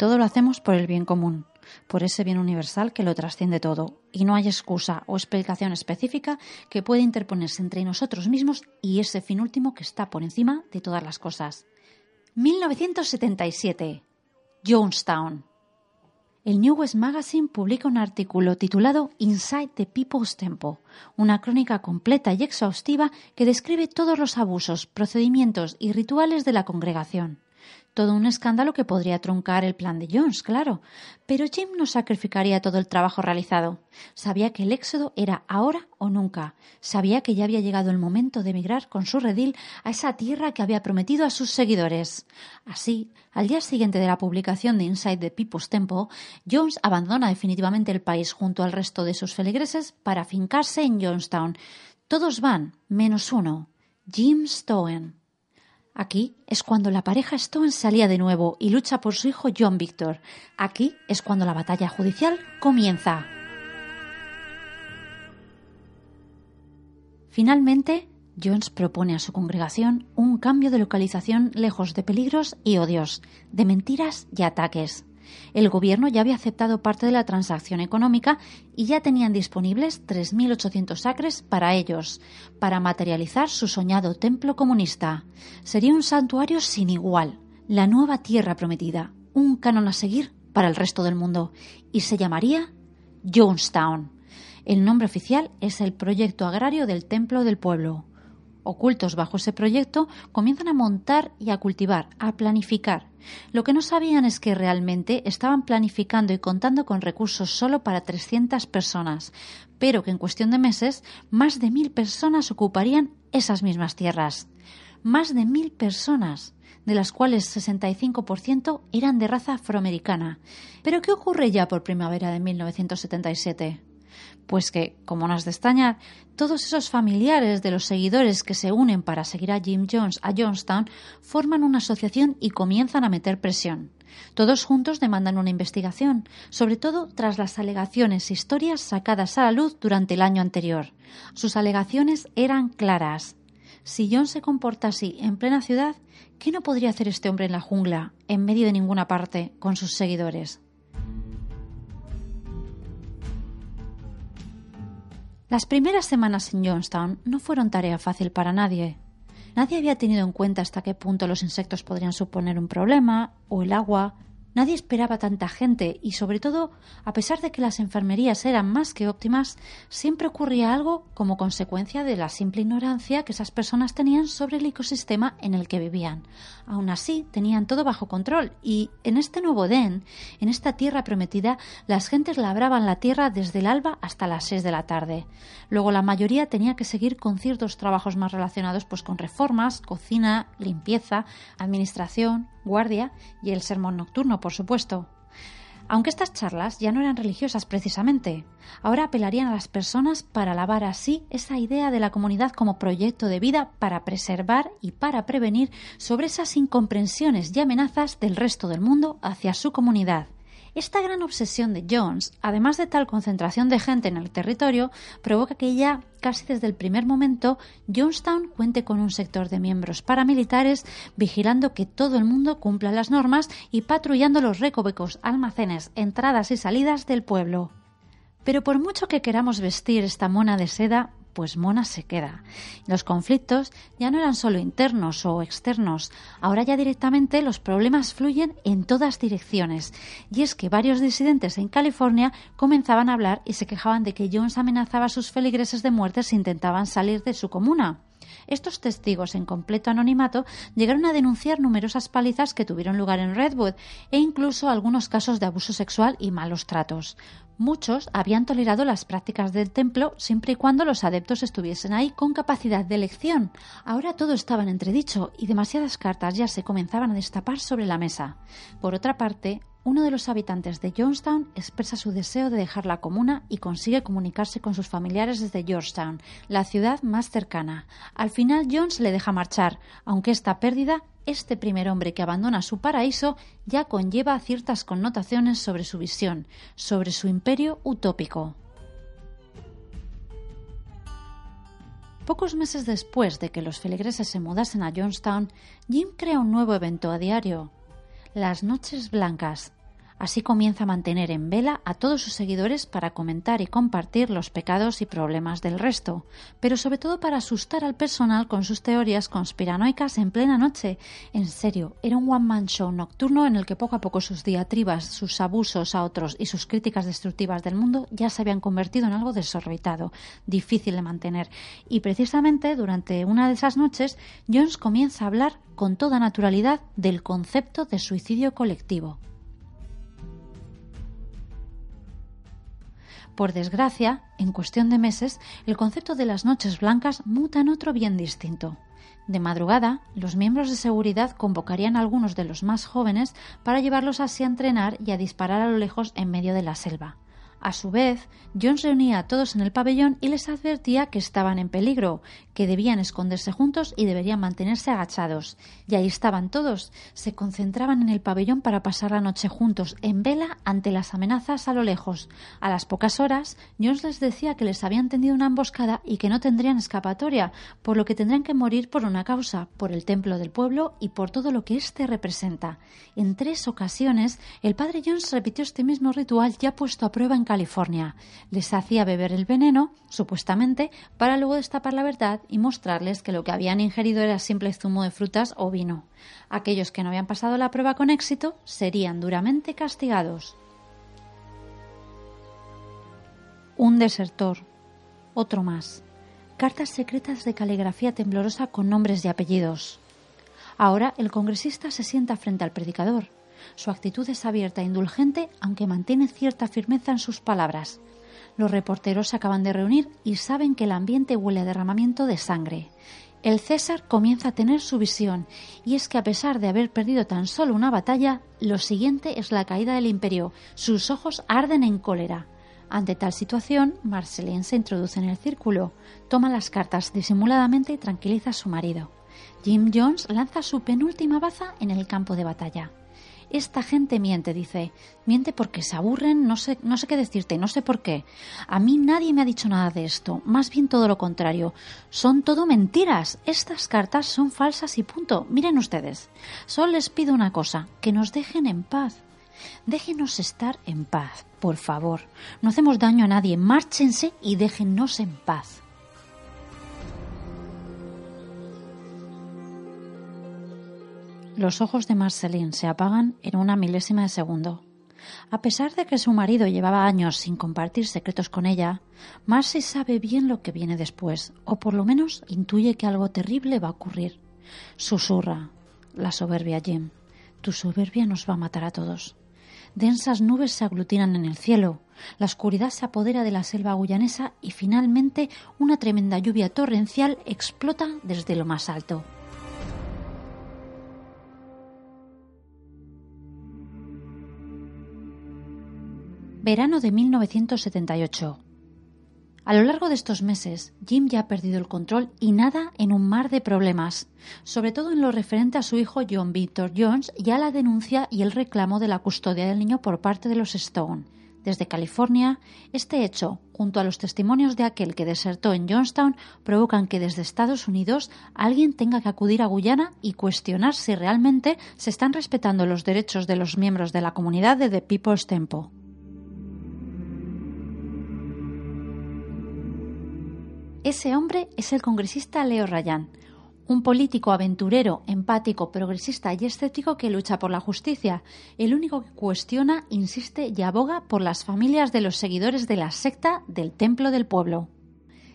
Todo lo hacemos por el bien común, por ese bien universal que lo trasciende todo, y no hay excusa o explicación específica que pueda interponerse entre nosotros mismos y ese fin último que está por encima de todas las cosas. 1977. Jonestown. El New West Magazine publica un artículo titulado Inside the People's Temple, una crónica completa y exhaustiva que describe todos los abusos, procedimientos y rituales de la congregación. Todo un escándalo que podría truncar el plan de Jones, claro. Pero Jim no sacrificaría todo el trabajo realizado. Sabía que el éxodo era ahora o nunca. Sabía que ya había llegado el momento de emigrar con su redil a esa tierra que había prometido a sus seguidores. Así, al día siguiente de la publicación de Inside the People's Temple, Jones abandona definitivamente el país junto al resto de sus feligreses para fincarse en Jonestown. Todos van, menos uno, Jim Stowen. Aquí es cuando la pareja Stone salía de nuevo y lucha por su hijo John Victor. Aquí es cuando la batalla judicial comienza. Finalmente, Jones propone a su congregación un cambio de localización lejos de peligros y odios, de mentiras y ataques. El gobierno ya había aceptado parte de la transacción económica y ya tenían disponibles 3.800 acres para ellos, para materializar su soñado templo comunista. Sería un santuario sin igual, la nueva tierra prometida, un canon a seguir para el resto del mundo, y se llamaría Jonestown. El nombre oficial es el Proyecto Agrario del Templo del Pueblo ocultos bajo ese proyecto, comienzan a montar y a cultivar, a planificar. Lo que no sabían es que realmente estaban planificando y contando con recursos solo para 300 personas, pero que en cuestión de meses más de mil personas ocuparían esas mismas tierras. Más de mil personas, de las cuales 65% eran de raza afroamericana. Pero ¿qué ocurre ya por primavera de 1977? Pues que, como no has de extrañar, todos esos familiares de los seguidores que se unen para seguir a Jim Jones a Johnstown forman una asociación y comienzan a meter presión. Todos juntos demandan una investigación, sobre todo tras las alegaciones e historias sacadas a la luz durante el año anterior. Sus alegaciones eran claras. Si John se comporta así en plena ciudad, ¿qué no podría hacer este hombre en la jungla, en medio de ninguna parte, con sus seguidores? Las primeras semanas en Johnstown no fueron tarea fácil para nadie. Nadie había tenido en cuenta hasta qué punto los insectos podrían suponer un problema, o el agua, Nadie esperaba tanta gente y, sobre todo, a pesar de que las enfermerías eran más que óptimas, siempre ocurría algo como consecuencia de la simple ignorancia que esas personas tenían sobre el ecosistema en el que vivían. Aún así, tenían todo bajo control y en este nuevo Den, en esta tierra prometida, las gentes labraban la tierra desde el alba hasta las seis de la tarde. Luego la mayoría tenía que seguir con ciertos trabajos más relacionados pues con reformas, cocina, limpieza, administración, guardia y el sermón nocturno, por supuesto. Aunque estas charlas ya no eran religiosas precisamente, ahora apelarían a las personas para alabar así esa idea de la comunidad como proyecto de vida para preservar y para prevenir sobre esas incomprensiones y amenazas del resto del mundo hacia su comunidad. Esta gran obsesión de Jones, además de tal concentración de gente en el territorio, provoca que ya casi desde el primer momento Jonestown cuente con un sector de miembros paramilitares vigilando que todo el mundo cumpla las normas y patrullando los recovecos, almacenes, entradas y salidas del pueblo. Pero por mucho que queramos vestir esta mona de seda, pues Mona se queda. Los conflictos ya no eran solo internos o externos, ahora ya directamente los problemas fluyen en todas direcciones. Y es que varios disidentes en California comenzaban a hablar y se quejaban de que Jones amenazaba a sus feligreses de muerte si intentaban salir de su comuna. Estos testigos en completo anonimato llegaron a denunciar numerosas palizas que tuvieron lugar en Redwood e incluso algunos casos de abuso sexual y malos tratos. Muchos habían tolerado las prácticas del templo siempre y cuando los adeptos estuviesen ahí con capacidad de elección. Ahora todo estaba en entredicho y demasiadas cartas ya se comenzaban a destapar sobre la mesa. Por otra parte, uno de los habitantes de Jonestown expresa su deseo de dejar la comuna y consigue comunicarse con sus familiares desde Georgetown, la ciudad más cercana. Al final Jones le deja marchar, aunque esta pérdida, este primer hombre que abandona su paraíso, ya conlleva ciertas connotaciones sobre su visión, sobre su imperio utópico. Pocos meses después de que los feligreses se mudasen a Jonestown, Jim crea un nuevo evento a diario, las Noches Blancas. Así comienza a mantener en vela a todos sus seguidores para comentar y compartir los pecados y problemas del resto, pero sobre todo para asustar al personal con sus teorías conspiranoicas en plena noche. En serio, era un one-man show nocturno en el que poco a poco sus diatribas, sus abusos a otros y sus críticas destructivas del mundo ya se habían convertido en algo desorbitado, difícil de mantener. Y precisamente durante una de esas noches, Jones comienza a hablar con toda naturalidad del concepto de suicidio colectivo. Por desgracia, en cuestión de meses, el concepto de las noches blancas muta en otro bien distinto. De madrugada, los miembros de seguridad convocarían a algunos de los más jóvenes para llevarlos así a entrenar y a disparar a lo lejos en medio de la selva. A su vez, Jones reunía a todos en el pabellón y les advertía que estaban en peligro, que debían esconderse juntos y deberían mantenerse agachados. Y ahí estaban todos. Se concentraban en el pabellón para pasar la noche juntos, en vela, ante las amenazas a lo lejos. A las pocas horas, Jones les decía que les habían tendido una emboscada y que no tendrían escapatoria, por lo que tendrían que morir por una causa, por el templo del pueblo y por todo lo que éste representa. En tres ocasiones, el padre Jones repitió este mismo ritual ya puesto a prueba en California. Les hacía beber el veneno, supuestamente, para luego destapar la verdad y mostrarles que lo que habían ingerido era simple zumo de frutas o vino. Aquellos que no habían pasado la prueba con éxito serían duramente castigados. Un desertor. Otro más. Cartas secretas de caligrafía temblorosa con nombres y apellidos. Ahora el congresista se sienta frente al predicador su actitud es abierta e indulgente, aunque mantiene cierta firmeza en sus palabras. Los reporteros se acaban de reunir y saben que el ambiente huele a derramamiento de sangre. El César comienza a tener su visión, y es que a pesar de haber perdido tan solo una batalla, lo siguiente es la caída del imperio. Sus ojos arden en cólera. Ante tal situación, Marceline se introduce en el círculo, toma las cartas disimuladamente y tranquiliza a su marido. Jim Jones lanza su penúltima baza en el campo de batalla. Esta gente miente, dice. Miente porque se aburren, no sé, no sé qué decirte, no sé por qué. A mí nadie me ha dicho nada de esto, más bien todo lo contrario. Son todo mentiras. Estas cartas son falsas y punto. Miren ustedes. Solo les pido una cosa, que nos dejen en paz. Déjenos estar en paz, por favor. No hacemos daño a nadie. Márchense y déjennos en paz. Los ojos de Marceline se apagan en una milésima de segundo. A pesar de que su marido llevaba años sin compartir secretos con ella, Marcy sabe bien lo que viene después, o por lo menos intuye que algo terrible va a ocurrir. Susurra la soberbia Jim. Tu soberbia nos va a matar a todos. Densas nubes se aglutinan en el cielo, la oscuridad se apodera de la selva guyanesa y finalmente una tremenda lluvia torrencial explota desde lo más alto. Verano de 1978. A lo largo de estos meses, Jim ya ha perdido el control y nada en un mar de problemas, sobre todo en lo referente a su hijo John Victor Jones y a la denuncia y el reclamo de la custodia del niño por parte de los Stone. Desde California, este hecho, junto a los testimonios de aquel que desertó en Johnstown, provocan que desde Estados Unidos alguien tenga que acudir a Guyana y cuestionar si realmente se están respetando los derechos de los miembros de la comunidad de The People's Temple. Ese hombre es el congresista Leo Ryan, un político aventurero, empático, progresista y escéptico que lucha por la justicia, el único que cuestiona, insiste y aboga por las familias de los seguidores de la secta del Templo del Pueblo.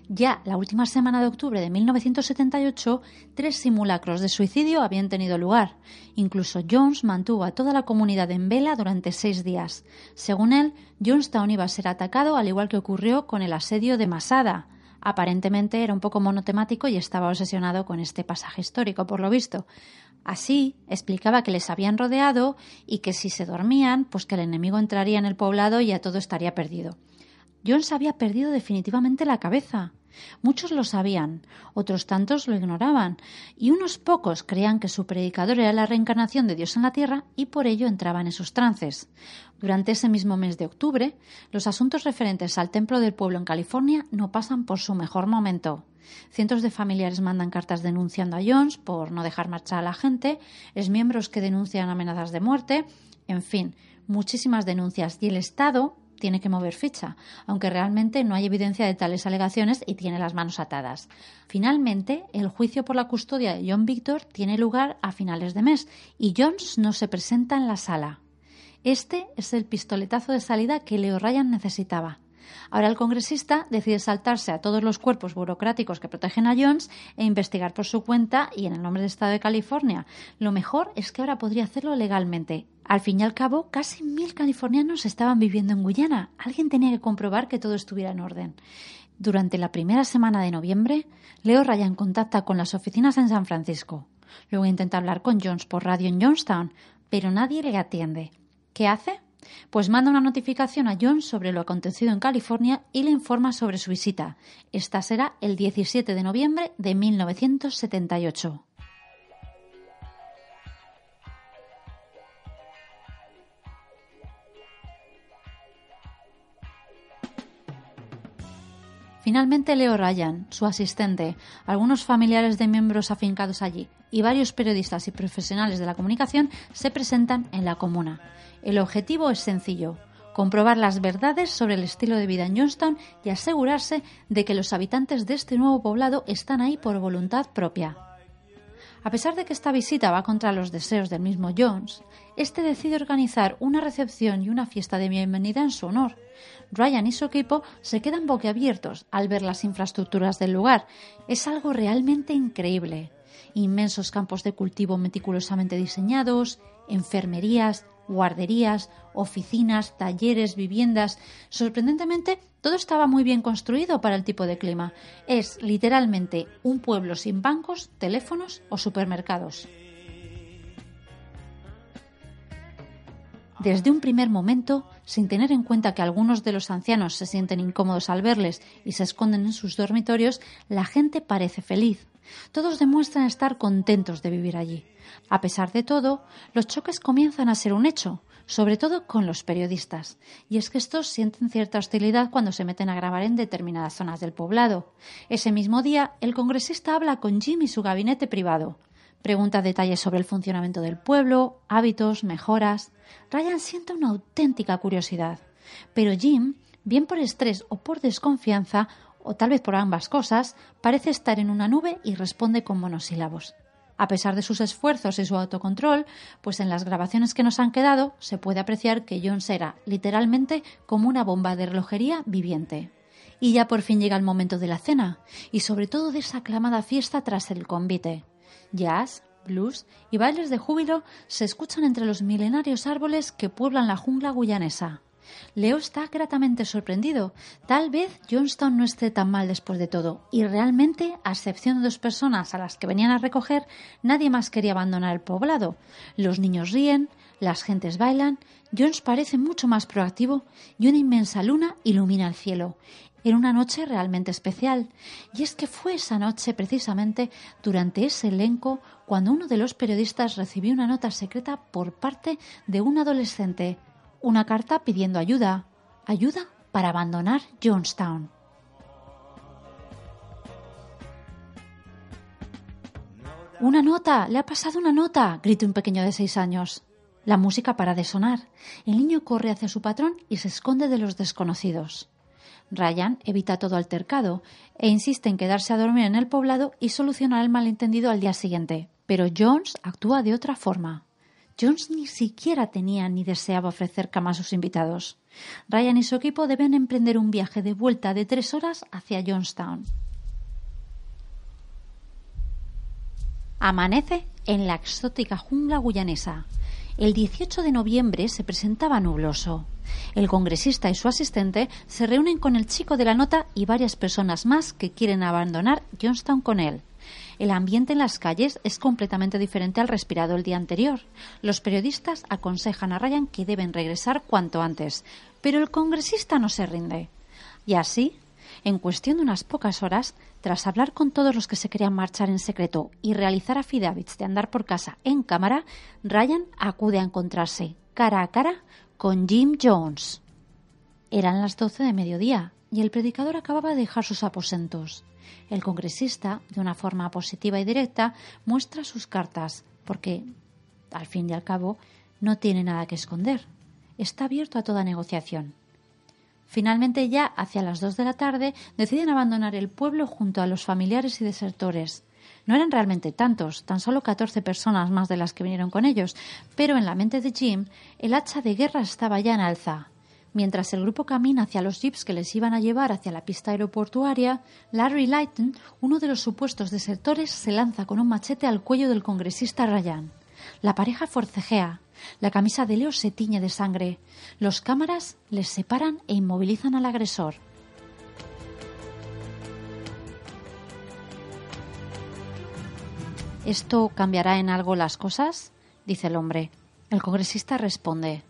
Ya la última semana de octubre de 1978, tres simulacros de suicidio habían tenido lugar. Incluso Jones mantuvo a toda la comunidad en vela durante seis días. Según él, Jonestown iba a ser atacado al igual que ocurrió con el asedio de Masada, aparentemente era un poco monotemático y estaba obsesionado con este pasaje histórico, por lo visto. Así explicaba que les habían rodeado y que si se dormían, pues que el enemigo entraría en el poblado y ya todo estaría perdido. Jones había perdido definitivamente la cabeza. Muchos lo sabían, otros tantos lo ignoraban, y unos pocos creían que su predicador era la reencarnación de Dios en la tierra y por ello entraban en sus trances. Durante ese mismo mes de octubre, los asuntos referentes al templo del pueblo en California no pasan por su mejor momento. Cientos de familiares mandan cartas denunciando a Jones por no dejar marchar a la gente, es miembros que denuncian amenazas de muerte, en fin, muchísimas denuncias y el Estado tiene que mover ficha, aunque realmente no hay evidencia de tales alegaciones y tiene las manos atadas. Finalmente, el juicio por la custodia de John Victor tiene lugar a finales de mes y Jones no se presenta en la sala. Este es el pistoletazo de salida que Leo Ryan necesitaba. Ahora el congresista decide saltarse a todos los cuerpos burocráticos que protegen a Jones e investigar por su cuenta y en el nombre del Estado de California. Lo mejor es que ahora podría hacerlo legalmente. Al fin y al cabo, casi mil californianos estaban viviendo en Guyana. Alguien tenía que comprobar que todo estuviera en orden. Durante la primera semana de noviembre, Leo Ryan contacta con las oficinas en San Francisco. Luego intenta hablar con Jones por radio en Johnstown, pero nadie le atiende. ¿Qué hace? Pues manda una notificación a John sobre lo acontecido en California y le informa sobre su visita. Esta será el 17 de noviembre de 1978. Finalmente Leo Ryan, su asistente, algunos familiares de miembros afincados allí y varios periodistas y profesionales de la comunicación se presentan en la comuna. El objetivo es sencillo, comprobar las verdades sobre el estilo de vida en Johnstown y asegurarse de que los habitantes de este nuevo poblado están ahí por voluntad propia. A pesar de que esta visita va contra los deseos del mismo Jones, este decide organizar una recepción y una fiesta de bienvenida en su honor. Ryan y su equipo se quedan boquiabiertos al ver las infraestructuras del lugar. Es algo realmente increíble. Inmensos campos de cultivo meticulosamente diseñados, enfermerías, guarderías, oficinas, talleres, viviendas. Sorprendentemente, todo estaba muy bien construido para el tipo de clima. Es literalmente un pueblo sin bancos, teléfonos o supermercados. Desde un primer momento, sin tener en cuenta que algunos de los ancianos se sienten incómodos al verles y se esconden en sus dormitorios, la gente parece feliz. Todos demuestran estar contentos de vivir allí. A pesar de todo, los choques comienzan a ser un hecho, sobre todo con los periodistas. Y es que estos sienten cierta hostilidad cuando se meten a grabar en determinadas zonas del poblado. Ese mismo día, el congresista habla con Jim y su gabinete privado. Pregunta detalles sobre el funcionamiento del pueblo, hábitos, mejoras. Ryan siente una auténtica curiosidad. Pero Jim, bien por estrés o por desconfianza, o tal vez por ambas cosas, parece estar en una nube y responde con monosílabos. A pesar de sus esfuerzos y su autocontrol, pues en las grabaciones que nos han quedado se puede apreciar que Jones era literalmente como una bomba de relojería viviente. Y ya por fin llega el momento de la cena, y sobre todo de esa aclamada fiesta tras el convite. Jazz, blues y bailes de júbilo se escuchan entre los milenarios árboles que pueblan la jungla guyanesa. Leo está gratamente sorprendido. Tal vez Johnstown no esté tan mal después de todo, y realmente, a excepción de dos personas a las que venían a recoger, nadie más quería abandonar el poblado. Los niños ríen, las gentes bailan, Jones parece mucho más proactivo y una inmensa luna ilumina el cielo. Era una noche realmente especial, y es que fue esa noche precisamente durante ese elenco cuando uno de los periodistas recibió una nota secreta por parte de un adolescente una carta pidiendo ayuda, ayuda para abandonar Jonestown. Una nota, le ha pasado una nota, grita un pequeño de seis años. La música para de sonar. El niño corre hacia su patrón y se esconde de los desconocidos. Ryan evita todo altercado e insiste en quedarse a dormir en el poblado y solucionar el malentendido al día siguiente. Pero Jones actúa de otra forma. Jones ni siquiera tenía ni deseaba ofrecer cama a sus invitados. Ryan y su equipo deben emprender un viaje de vuelta de tres horas hacia Jonestown. Amanece en la exótica jungla guyanesa. El 18 de noviembre se presentaba nubloso. El congresista y su asistente se reúnen con el chico de la nota y varias personas más que quieren abandonar Jonestown con él. El ambiente en las calles es completamente diferente al respirado el día anterior. Los periodistas aconsejan a Ryan que deben regresar cuanto antes, pero el congresista no se rinde. Y así, en cuestión de unas pocas horas, tras hablar con todos los que se querían marchar en secreto y realizar affidavits de andar por casa en cámara, Ryan acude a encontrarse cara a cara con Jim Jones. Eran las doce de mediodía y el predicador acababa de dejar sus aposentos. El congresista, de una forma positiva y directa, muestra sus cartas, porque, al fin y al cabo, no tiene nada que esconder. Está abierto a toda negociación. Finalmente, ya hacia las dos de la tarde, deciden abandonar el pueblo junto a los familiares y desertores. No eran realmente tantos, tan solo catorce personas más de las que vinieron con ellos, pero en la mente de Jim el hacha de guerra estaba ya en alza. Mientras el grupo camina hacia los jeeps que les iban a llevar hacia la pista aeroportuaria, Larry Lighton, uno de los supuestos desertores, se lanza con un machete al cuello del congresista Ryan. La pareja forcejea. La camisa de Leo se tiñe de sangre. Los cámaras les separan e inmovilizan al agresor. ¿Esto cambiará en algo las cosas? dice el hombre. El congresista responde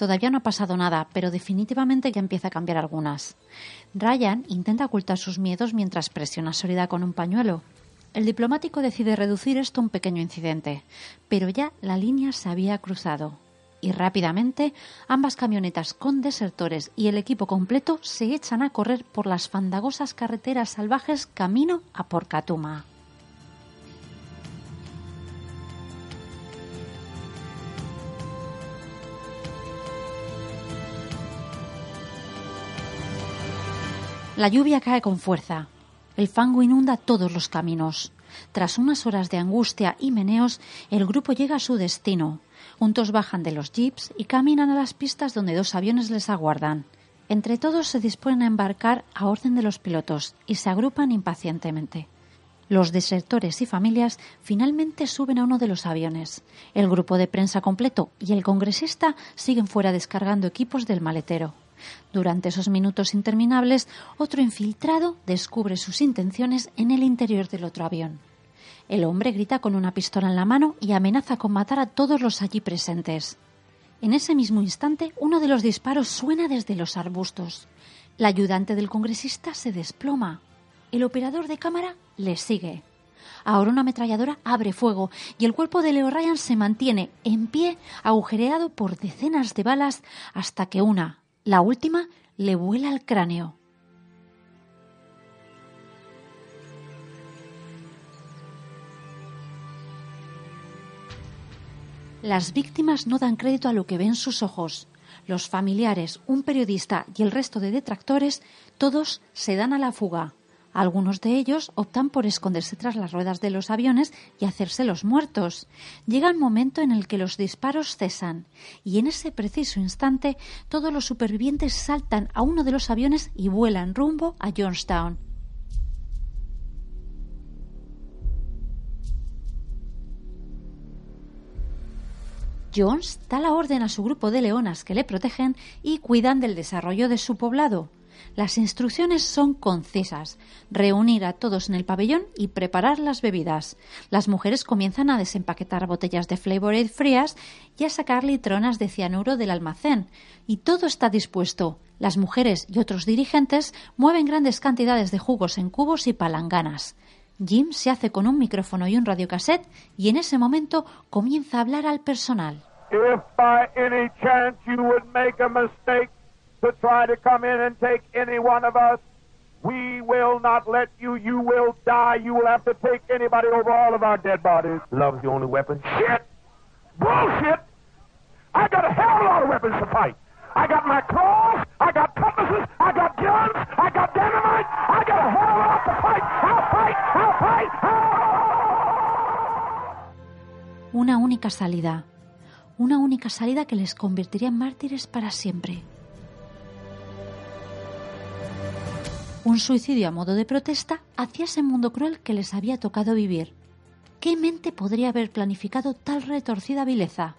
Todavía no ha pasado nada, pero definitivamente ya empieza a cambiar algunas. Ryan intenta ocultar sus miedos mientras presiona a Sorida con un pañuelo. El diplomático decide reducir esto a un pequeño incidente, pero ya la línea se había cruzado. Y rápidamente ambas camionetas con desertores y el equipo completo se echan a correr por las fandagosas carreteras salvajes camino a Porcatuma. La lluvia cae con fuerza. El fango inunda todos los caminos. Tras unas horas de angustia y meneos, el grupo llega a su destino. Juntos bajan de los jeeps y caminan a las pistas donde dos aviones les aguardan. Entre todos se disponen a embarcar a orden de los pilotos y se agrupan impacientemente. Los desertores y familias finalmente suben a uno de los aviones. El grupo de prensa completo y el congresista siguen fuera descargando equipos del maletero. Durante esos minutos interminables, otro infiltrado descubre sus intenciones en el interior del otro avión. El hombre grita con una pistola en la mano y amenaza con matar a todos los allí presentes. En ese mismo instante, uno de los disparos suena desde los arbustos. La ayudante del congresista se desploma. El operador de cámara le sigue. Ahora una ametralladora abre fuego y el cuerpo de Leo Ryan se mantiene en pie, agujereado por decenas de balas, hasta que una, la última le vuela al cráneo. Las víctimas no dan crédito a lo que ven sus ojos. Los familiares, un periodista y el resto de detractores, todos se dan a la fuga. Algunos de ellos optan por esconderse tras las ruedas de los aviones y hacerse los muertos. Llega el momento en el que los disparos cesan y en ese preciso instante todos los supervivientes saltan a uno de los aviones y vuelan rumbo a Johnstown. Jones da la orden a su grupo de leonas que le protegen y cuidan del desarrollo de su poblado. Las instrucciones son concisas. Reunir a todos en el pabellón y preparar las bebidas. Las mujeres comienzan a desempaquetar botellas de Flavorade frías y a sacar litronas de cianuro del almacén. Y todo está dispuesto. Las mujeres y otros dirigentes mueven grandes cantidades de jugos en cubos y palanganas. Jim se hace con un micrófono y un radiocassette y en ese momento comienza a hablar al personal. To try to come in and take any one of us. We will not let you. You will die. You will have to take anybody over all of our dead bodies. Love's the only weapon. Shit! Bullshit! I got a hell of a lot of weapons to fight. I got my claws, I got compasses, I got guns, I got dynamite, I got a hell of a lot to fight. I'll fight, I'll fight, I'll... Una única salida. Una única salida que les convertiría en mártires para siempre. Un suicidio a modo de protesta hacia ese mundo cruel que les había tocado vivir. ¿Qué mente podría haber planificado tal retorcida vileza?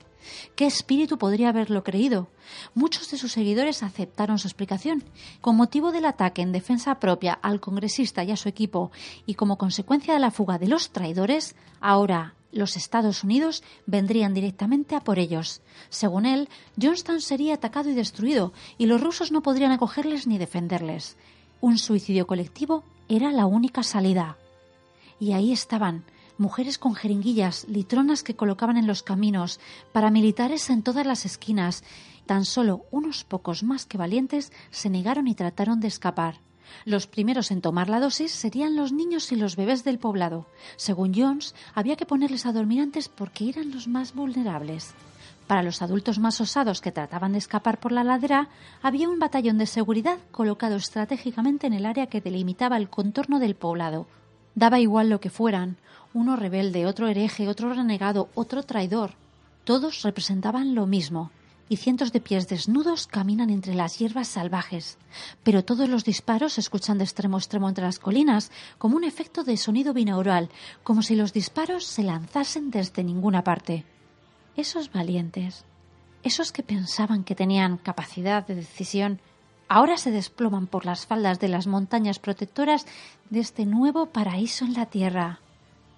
¿Qué espíritu podría haberlo creído? Muchos de sus seguidores aceptaron su explicación. Con motivo del ataque en defensa propia al congresista y a su equipo y como consecuencia de la fuga de los traidores, ahora los Estados Unidos vendrían directamente a por ellos. Según él, Johnstown sería atacado y destruido y los rusos no podrían acogerles ni defenderles un suicidio colectivo era la única salida. Y ahí estaban, mujeres con jeringuillas, litronas que colocaban en los caminos, paramilitares en todas las esquinas. Tan solo unos pocos más que valientes se negaron y trataron de escapar. Los primeros en tomar la dosis serían los niños y los bebés del poblado. Según Jones, había que ponerles adormirantes porque eran los más vulnerables. Para los adultos más osados que trataban de escapar por la ladera, había un batallón de seguridad colocado estratégicamente en el área que delimitaba el contorno del poblado. Daba igual lo que fueran, uno rebelde, otro hereje, otro renegado, otro traidor. Todos representaban lo mismo, y cientos de pies desnudos caminan entre las hierbas salvajes. Pero todos los disparos se escuchan de extremo a extremo entre las colinas, como un efecto de sonido binaural, como si los disparos se lanzasen desde ninguna parte. Esos valientes, esos que pensaban que tenían capacidad de decisión, ahora se desploman por las faldas de las montañas protectoras de este nuevo paraíso en la tierra,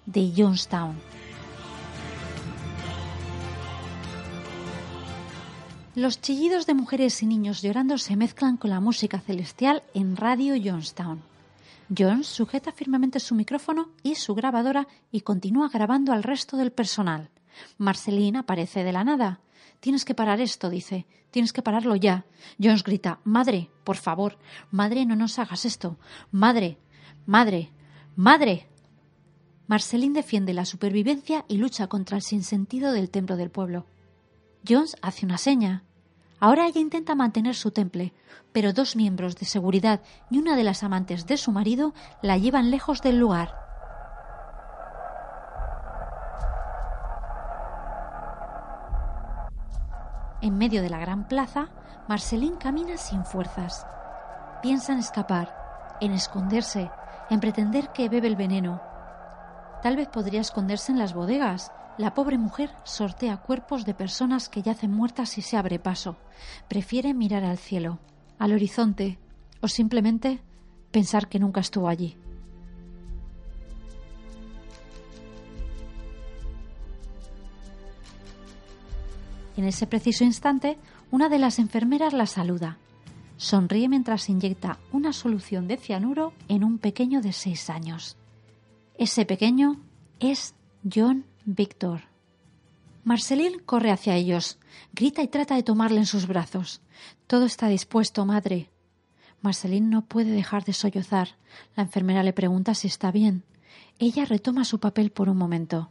de Johnstown. Los chillidos de mujeres y niños llorando se mezclan con la música celestial en Radio Johnstown. Jones sujeta firmemente su micrófono y su grabadora y continúa grabando al resto del personal. Marceline aparece de la nada. Tienes que parar esto, dice. Tienes que pararlo ya. Jones grita Madre, por favor. Madre, no nos hagas esto. Madre. Madre. Madre. Marceline defiende la supervivencia y lucha contra el sinsentido del templo del pueblo. Jones hace una seña. Ahora ella intenta mantener su temple, pero dos miembros de seguridad y una de las amantes de su marido la llevan lejos del lugar. En medio de la gran plaza, Marcelín camina sin fuerzas. Piensa en escapar, en esconderse, en pretender que bebe el veneno. Tal vez podría esconderse en las bodegas. La pobre mujer sortea cuerpos de personas que yacen muertas y se abre paso. Prefiere mirar al cielo, al horizonte, o simplemente pensar que nunca estuvo allí. En ese preciso instante, una de las enfermeras la saluda. Sonríe mientras inyecta una solución de cianuro en un pequeño de seis años. Ese pequeño es John Victor. Marceline corre hacia ellos, grita y trata de tomarle en sus brazos. Todo está dispuesto, madre. Marceline no puede dejar de sollozar. La enfermera le pregunta si está bien. Ella retoma su papel por un momento.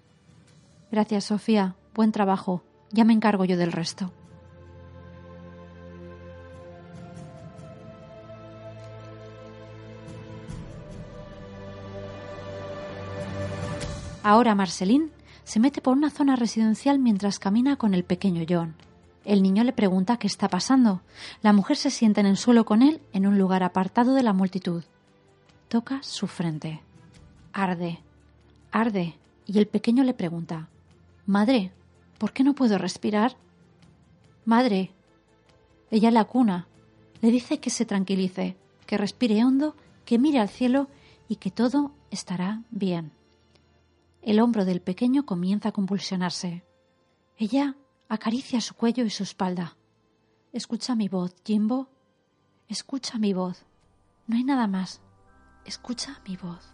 Gracias, Sofía. Buen trabajo. Ya me encargo yo del resto. Ahora Marceline se mete por una zona residencial mientras camina con el pequeño John. El niño le pregunta qué está pasando. La mujer se sienta en el suelo con él en un lugar apartado de la multitud. Toca su frente. Arde. Arde. Y el pequeño le pregunta Madre, ¿por qué no puedo respirar? Madre. Ella la cuna. Le dice que se tranquilice, que respire hondo, que mire al cielo y que todo estará bien. El hombro del pequeño comienza a convulsionarse. Ella acaricia su cuello y su espalda. Escucha mi voz, Jimbo. Escucha mi voz. No hay nada más. Escucha mi voz.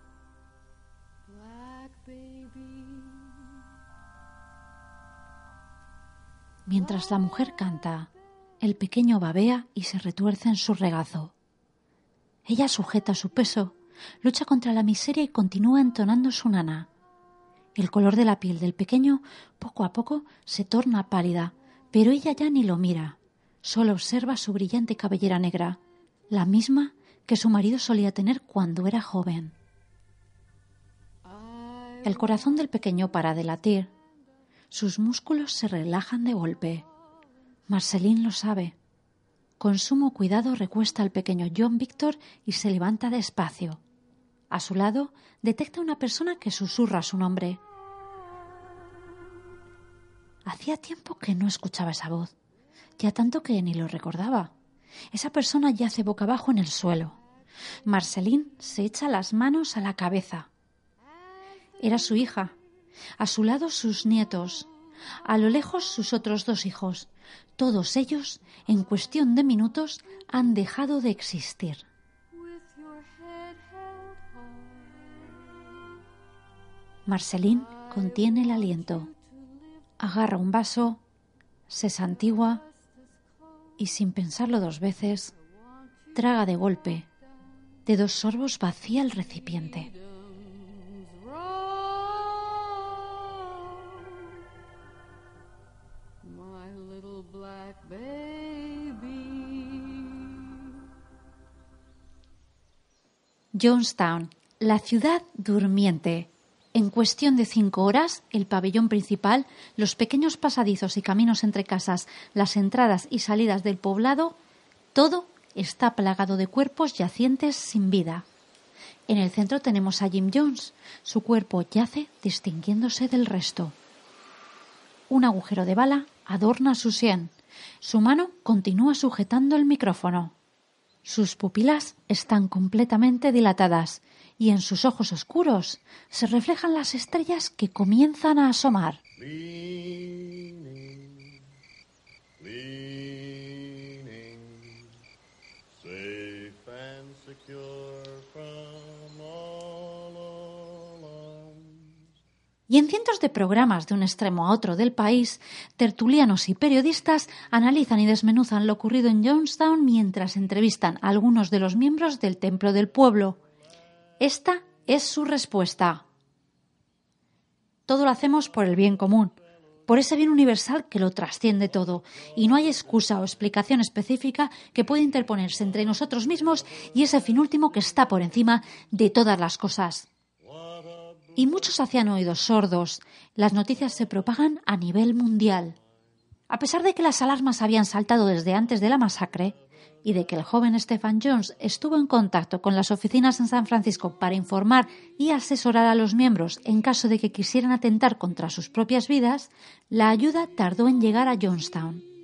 Mientras la mujer canta, el pequeño babea y se retuerce en su regazo. Ella sujeta su peso, lucha contra la miseria y continúa entonando su nana. El color de la piel del pequeño poco a poco se torna pálida, pero ella ya ni lo mira. Solo observa su brillante cabellera negra, la misma que su marido solía tener cuando era joven. El corazón del pequeño para de latir sus músculos se relajan de golpe. Marceline lo sabe. Con sumo cuidado recuesta al pequeño John Victor y se levanta despacio. A su lado detecta una persona que susurra su nombre. Hacía tiempo que no escuchaba esa voz, ya tanto que ni lo recordaba. Esa persona yace boca abajo en el suelo. Marceline se echa las manos a la cabeza. Era su hija, a su lado sus nietos, a lo lejos sus otros dos hijos. Todos ellos, en cuestión de minutos, han dejado de existir. Marceline contiene el aliento, agarra un vaso, se santigua y sin pensarlo dos veces, traga de golpe. De dos sorbos vacía el recipiente. Jonestown, la ciudad durmiente. En cuestión de cinco horas, el pabellón principal, los pequeños pasadizos y caminos entre casas, las entradas y salidas del poblado, todo está plagado de cuerpos yacientes sin vida. En el centro tenemos a Jim Jones. Su cuerpo yace distinguiéndose del resto. Un agujero de bala adorna su sien. Su mano continúa sujetando el micrófono. Sus pupilas están completamente dilatadas y en sus ojos oscuros se reflejan las estrellas que comienzan a asomar. Y en cientos de programas de un extremo a otro del país, tertulianos y periodistas analizan y desmenuzan lo ocurrido en Jonestown mientras entrevistan a algunos de los miembros del Templo del Pueblo. Esta es su respuesta. Todo lo hacemos por el bien común, por ese bien universal que lo trasciende todo, y no hay excusa o explicación específica que pueda interponerse entre nosotros mismos y ese fin último que está por encima de todas las cosas y muchos hacían oídos sordos. Las noticias se propagan a nivel mundial. A pesar de que las alarmas habían saltado desde antes de la masacre y de que el joven Stephen Jones estuvo en contacto con las oficinas en San Francisco para informar y asesorar a los miembros en caso de que quisieran atentar contra sus propias vidas, la ayuda tardó en llegar a Jonestown.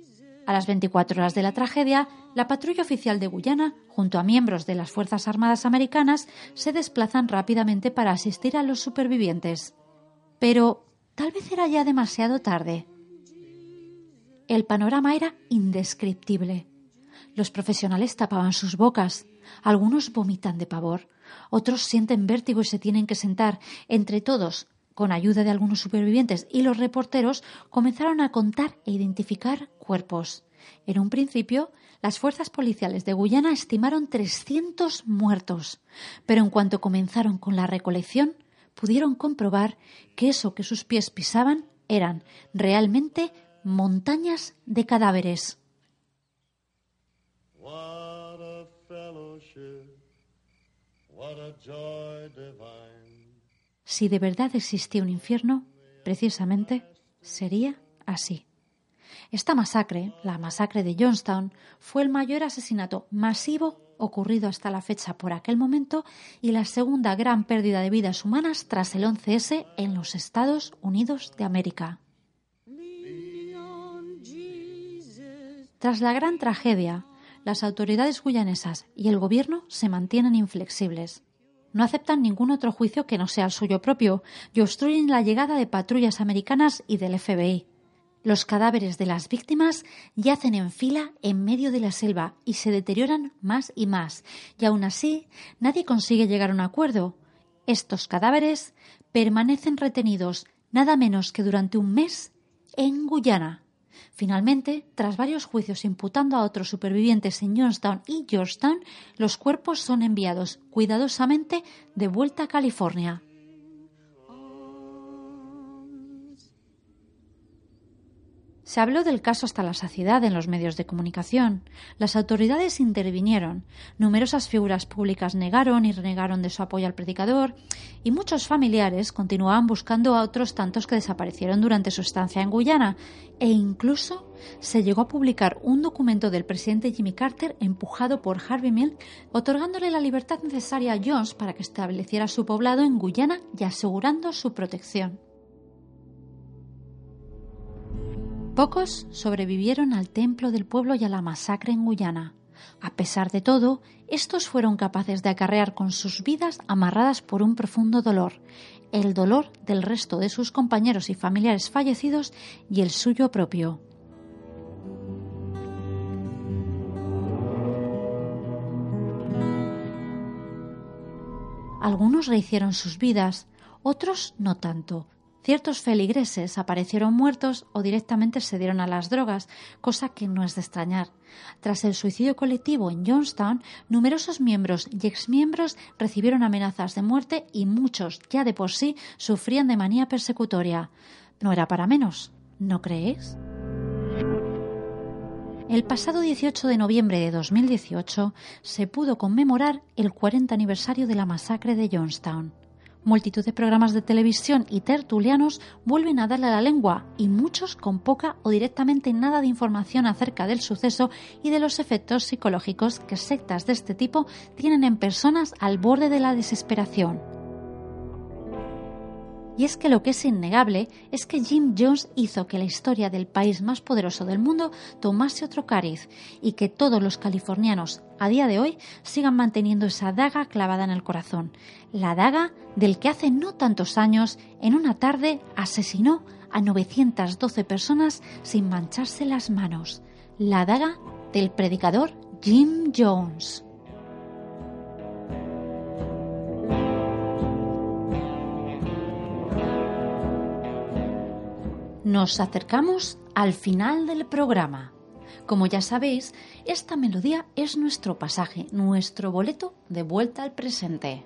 A las 24 horas de la tragedia, la patrulla oficial de Guyana, junto a miembros de las Fuerzas Armadas americanas, se desplazan rápidamente para asistir a los supervivientes. Pero tal vez era ya demasiado tarde. El panorama era indescriptible. Los profesionales tapaban sus bocas, algunos vomitan de pavor, otros sienten vértigo y se tienen que sentar. Entre todos, con ayuda de algunos supervivientes y los reporteros, comenzaron a contar e identificar cuerpos. En un principio, las fuerzas policiales de Guyana estimaron 300 muertos, pero en cuanto comenzaron con la recolección, pudieron comprobar que eso que sus pies pisaban eran realmente montañas de cadáveres. Si de verdad existía un infierno, precisamente sería así. Esta masacre, la masacre de Johnstown, fue el mayor asesinato masivo ocurrido hasta la fecha por aquel momento y la segunda gran pérdida de vidas humanas tras el 11S en los Estados Unidos de América. Tras la gran tragedia, las autoridades guyanesas y el gobierno se mantienen inflexibles. No aceptan ningún otro juicio que no sea el suyo propio y obstruyen la llegada de patrullas americanas y del FBI. Los cadáveres de las víctimas yacen en fila en medio de la selva y se deterioran más y más, y aún así nadie consigue llegar a un acuerdo. Estos cadáveres permanecen retenidos nada menos que durante un mes en Guyana. Finalmente, tras varios juicios imputando a otros supervivientes en Johnstown y Georgetown, los cuerpos son enviados cuidadosamente de vuelta a California. Se habló del caso hasta la saciedad en los medios de comunicación. Las autoridades intervinieron. Numerosas figuras públicas negaron y renegaron de su apoyo al predicador y muchos familiares continuaban buscando a otros tantos que desaparecieron durante su estancia en Guyana e incluso se llegó a publicar un documento del presidente Jimmy Carter empujado por Harvey Milk otorgándole la libertad necesaria a Jones para que estableciera su poblado en Guyana y asegurando su protección. Pocos sobrevivieron al templo del pueblo y a la masacre en Guyana. A pesar de todo, estos fueron capaces de acarrear con sus vidas amarradas por un profundo dolor, el dolor del resto de sus compañeros y familiares fallecidos y el suyo propio. Algunos rehicieron sus vidas, otros no tanto, Ciertos feligreses aparecieron muertos o directamente se dieron a las drogas, cosa que no es de extrañar. Tras el suicidio colectivo en Johnstown, numerosos miembros y exmiembros recibieron amenazas de muerte y muchos, ya de por sí, sufrían de manía persecutoria. No era para menos, ¿no creéis? El pasado 18 de noviembre de 2018 se pudo conmemorar el 40 aniversario de la masacre de Johnstown. Multitud de programas de televisión y tertulianos vuelven a darle la lengua y muchos con poca o directamente nada de información acerca del suceso y de los efectos psicológicos que sectas de este tipo tienen en personas al borde de la desesperación. Y es que lo que es innegable es que Jim Jones hizo que la historia del país más poderoso del mundo tomase otro cariz y que todos los californianos a día de hoy sigan manteniendo esa daga clavada en el corazón. La daga del que hace no tantos años, en una tarde, asesinó a 912 personas sin mancharse las manos. La daga del predicador Jim Jones. Nos acercamos al final del programa. Como ya sabéis, esta melodía es nuestro pasaje, nuestro boleto de vuelta al presente.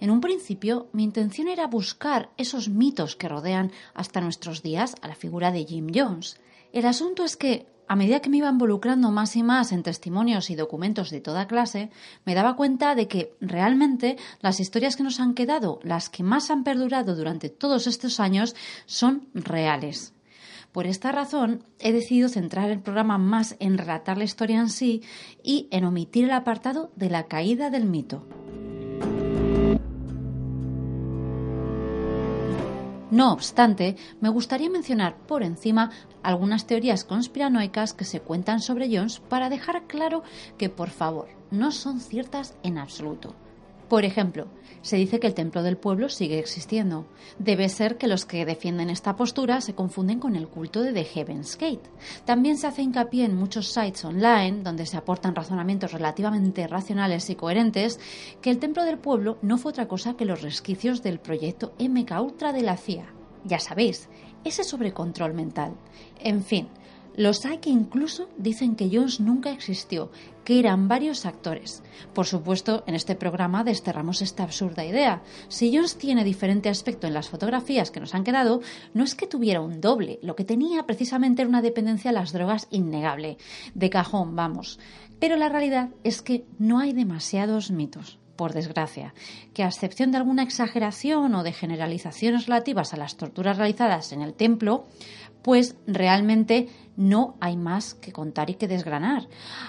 En un principio, mi intención era buscar esos mitos que rodean hasta nuestros días a la figura de Jim Jones. El asunto es que, a medida que me iba involucrando más y más en testimonios y documentos de toda clase, me daba cuenta de que realmente las historias que nos han quedado, las que más han perdurado durante todos estos años, son reales. Por esta razón, he decidido centrar el programa más en relatar la historia en sí y en omitir el apartado de la caída del mito. No obstante, me gustaría mencionar por encima algunas teorías conspiranoicas que se cuentan sobre Jones para dejar claro que, por favor, no son ciertas en absoluto. Por ejemplo, se dice que el templo del pueblo sigue existiendo. Debe ser que los que defienden esta postura se confunden con el culto de The Heaven's Gate. También se hace hincapié en muchos sites online donde se aportan razonamientos relativamente racionales y coherentes que el templo del pueblo no fue otra cosa que los resquicios del proyecto MK Ultra de la CIA. Ya sabéis, ese sobrecontrol mental. En fin, los hay que incluso dicen que Jones nunca existió, que eran varios actores. Por supuesto, en este programa desterramos esta absurda idea. Si Jones tiene diferente aspecto en las fotografías que nos han quedado, no es que tuviera un doble, lo que tenía precisamente era una dependencia a las drogas innegable. De cajón, vamos. Pero la realidad es que no hay demasiados mitos. por desgracia, que a excepción de alguna exageración o de generalizaciones relativas a las torturas realizadas en el templo, pues realmente no hay más que contar y que desgranar.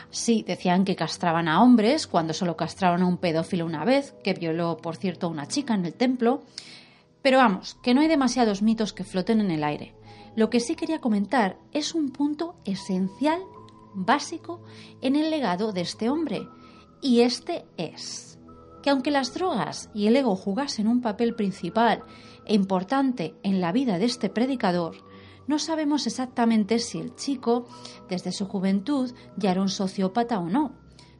Sí, decían que castraban a hombres cuando solo castraron a un pedófilo una vez, que violó, por cierto, a una chica en el templo. Pero vamos, que no hay demasiados mitos que floten en el aire. Lo que sí quería comentar es un punto esencial, básico, en el legado de este hombre. Y este es que aunque las drogas y el ego jugasen un papel principal e importante en la vida de este predicador, no sabemos exactamente si el chico, desde su juventud, ya era un sociópata o no.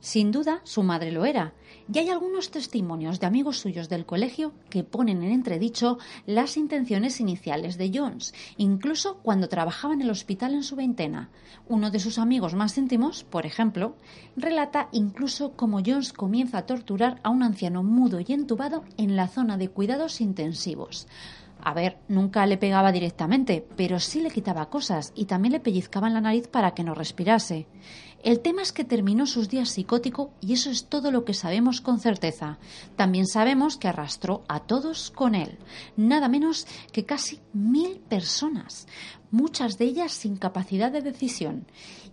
Sin duda, su madre lo era, y hay algunos testimonios de amigos suyos del colegio que ponen en entredicho las intenciones iniciales de Jones, incluso cuando trabajaba en el hospital en su veintena. Uno de sus amigos más íntimos, por ejemplo, relata incluso cómo Jones comienza a torturar a un anciano mudo y entubado en la zona de cuidados intensivos. A ver, nunca le pegaba directamente, pero sí le quitaba cosas y también le pellizcaba la nariz para que no respirase. El tema es que terminó sus días psicótico y eso es todo lo que sabemos con certeza. También sabemos que arrastró a todos con él, nada menos que casi mil personas, muchas de ellas sin capacidad de decisión.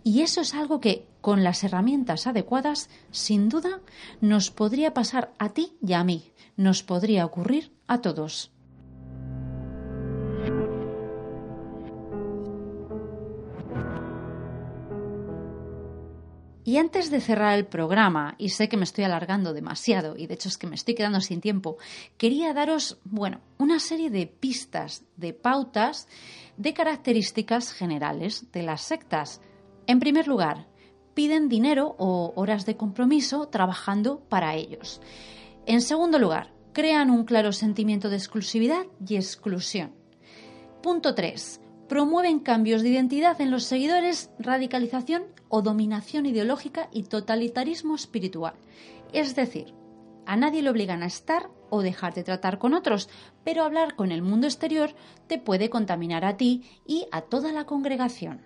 Y eso es algo que, con las herramientas adecuadas, sin duda, nos podría pasar a ti y a mí, nos podría ocurrir a todos. Y antes de cerrar el programa, y sé que me estoy alargando demasiado, y de hecho es que me estoy quedando sin tiempo, quería daros, bueno, una serie de pistas, de pautas, de características generales de las sectas. En primer lugar, piden dinero o horas de compromiso trabajando para ellos. En segundo lugar, crean un claro sentimiento de exclusividad y exclusión. Punto 3 promueven cambios de identidad en los seguidores, radicalización o dominación ideológica y totalitarismo espiritual. Es decir, a nadie le obligan a estar o dejar de tratar con otros, pero hablar con el mundo exterior te puede contaminar a ti y a toda la congregación.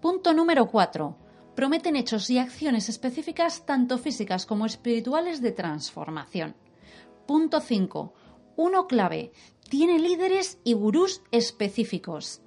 Punto número 4. Prometen hechos y acciones específicas tanto físicas como espirituales de transformación. Punto 5. Uno clave. Tiene líderes y gurús específicos.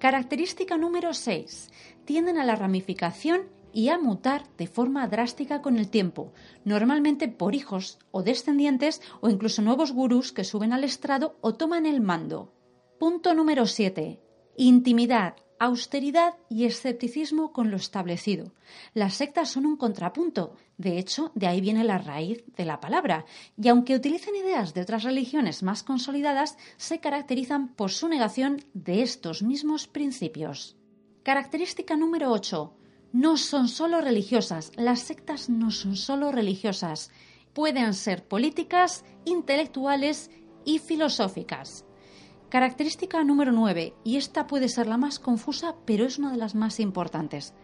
Característica número 6. Tienden a la ramificación y a mutar de forma drástica con el tiempo, normalmente por hijos o descendientes o incluso nuevos gurús que suben al estrado o toman el mando. Punto número 7. Intimidad, austeridad y escepticismo con lo establecido. Las sectas son un contrapunto, de hecho, de ahí viene la raíz de la palabra, y aunque utilicen ideas de otras religiones más consolidadas, se caracterizan por su negación de estos mismos principios. Característica número 8. No son solo religiosas, las sectas no son solo religiosas, pueden ser políticas, intelectuales y filosóficas. Característica número 9, y esta puede ser la más confusa, pero es una de las más importantes.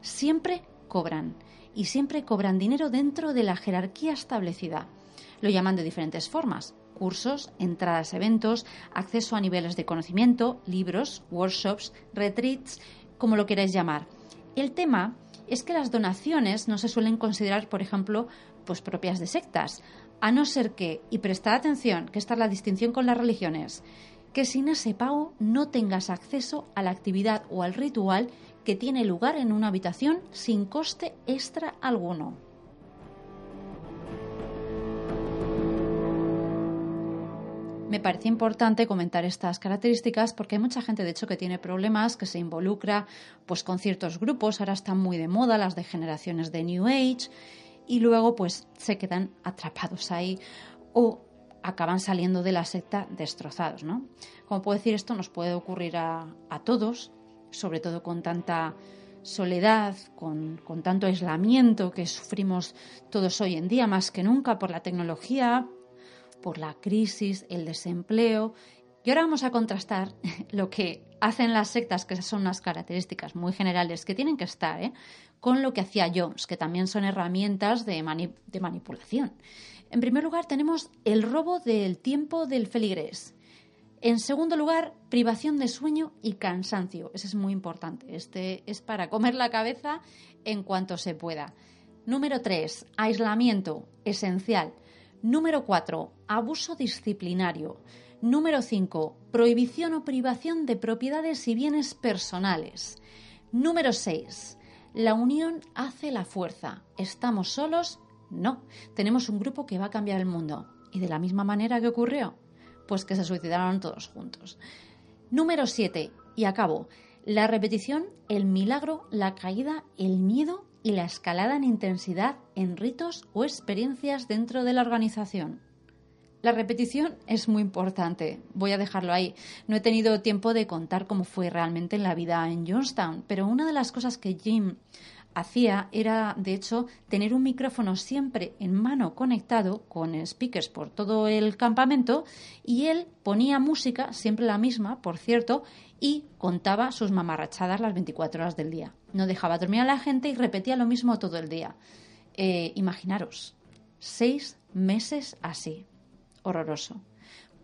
Siempre cobran, y siempre cobran dinero dentro de la jerarquía establecida. Lo llaman de diferentes formas. Cursos, entradas a eventos, acceso a niveles de conocimiento, libros, workshops, retreats, como lo queráis llamar. El tema es que las donaciones no se suelen considerar, por ejemplo, pues propias de sectas, a no ser que, y prestad atención, que esta es la distinción con las religiones, que sin ese pago no tengas acceso a la actividad o al ritual que tiene lugar en una habitación sin coste extra alguno. Me parece importante comentar estas características porque hay mucha gente, de hecho, que tiene problemas, que se involucra pues, con ciertos grupos. Ahora están muy de moda las de generaciones de New Age y luego pues se quedan atrapados ahí o acaban saliendo de la secta destrozados, ¿no? Como puedo decir, esto nos puede ocurrir a, todos, sobre todo con tanta soledad, con, con, tanto aislamiento que sufrimos todos hoy en día, más que nunca por la tecnología, por la crisis, el desempleo. Y ahora vamos a contrastar lo que hacen las sectas, que son unas características muy generales que tienen que estar, ¿eh? con lo que hacía Jones, que también son herramientas de, de manipulación. En primer lugar, tenemos el robo del tiempo del feligrés. En segundo lugar, privación de sueño y cansancio. Ese es muy importante. Este es para comer la cabeza en cuanto se pueda. Número tres, aislamiento, esencial. Número 4. Abuso disciplinario. Número 5. Prohibición o privación de propiedades y bienes personales. Número 6. La unión hace la fuerza. ¿Estamos solos? No. Tenemos un grupo que va a cambiar el mundo. ¿Y de la misma manera que ocurrió? Pues que se suicidaron todos juntos. Número 7. Y acabo. La repetición, el milagro, la caída, el miedo y la escalada en intensidad en ritos o experiencias dentro de la organización. La repetición es muy importante, voy a dejarlo ahí. No he tenido tiempo de contar cómo fue realmente en la vida en Johnstown, pero una de las cosas que Jim hacía era, de hecho, tener un micrófono siempre en mano conectado con speakers por todo el campamento y él ponía música, siempre la misma, por cierto, y contaba sus mamarrachadas las 24 horas del día. No dejaba dormir a la gente y repetía lo mismo todo el día. Eh, imaginaros, seis meses así. Horroroso.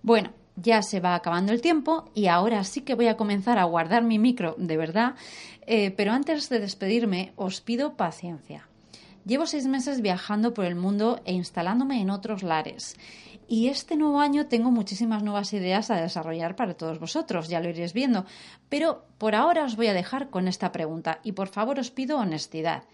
Bueno, ya se va acabando el tiempo y ahora sí que voy a comenzar a guardar mi micro, de verdad. Eh, pero antes de despedirme, os pido paciencia. Llevo seis meses viajando por el mundo e instalándome en otros lares. Y este nuevo año tengo muchísimas nuevas ideas a desarrollar para todos vosotros, ya lo iréis viendo. Pero por ahora os voy a dejar con esta pregunta y por favor os pido honestidad.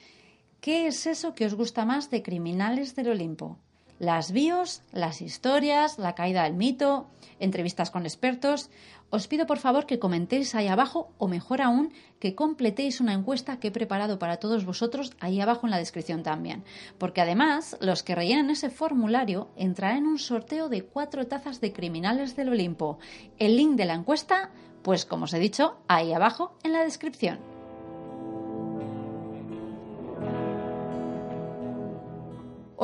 ¿Qué es eso que os gusta más de Criminales del Olimpo? Las bios, las historias, la caída del mito, entrevistas con expertos. Os pido por favor que comentéis ahí abajo o mejor aún que completéis una encuesta que he preparado para todos vosotros ahí abajo en la descripción también. Porque además los que rellenen ese formulario entrarán en un sorteo de cuatro tazas de criminales del Olimpo. El link de la encuesta, pues como os he dicho, ahí abajo en la descripción.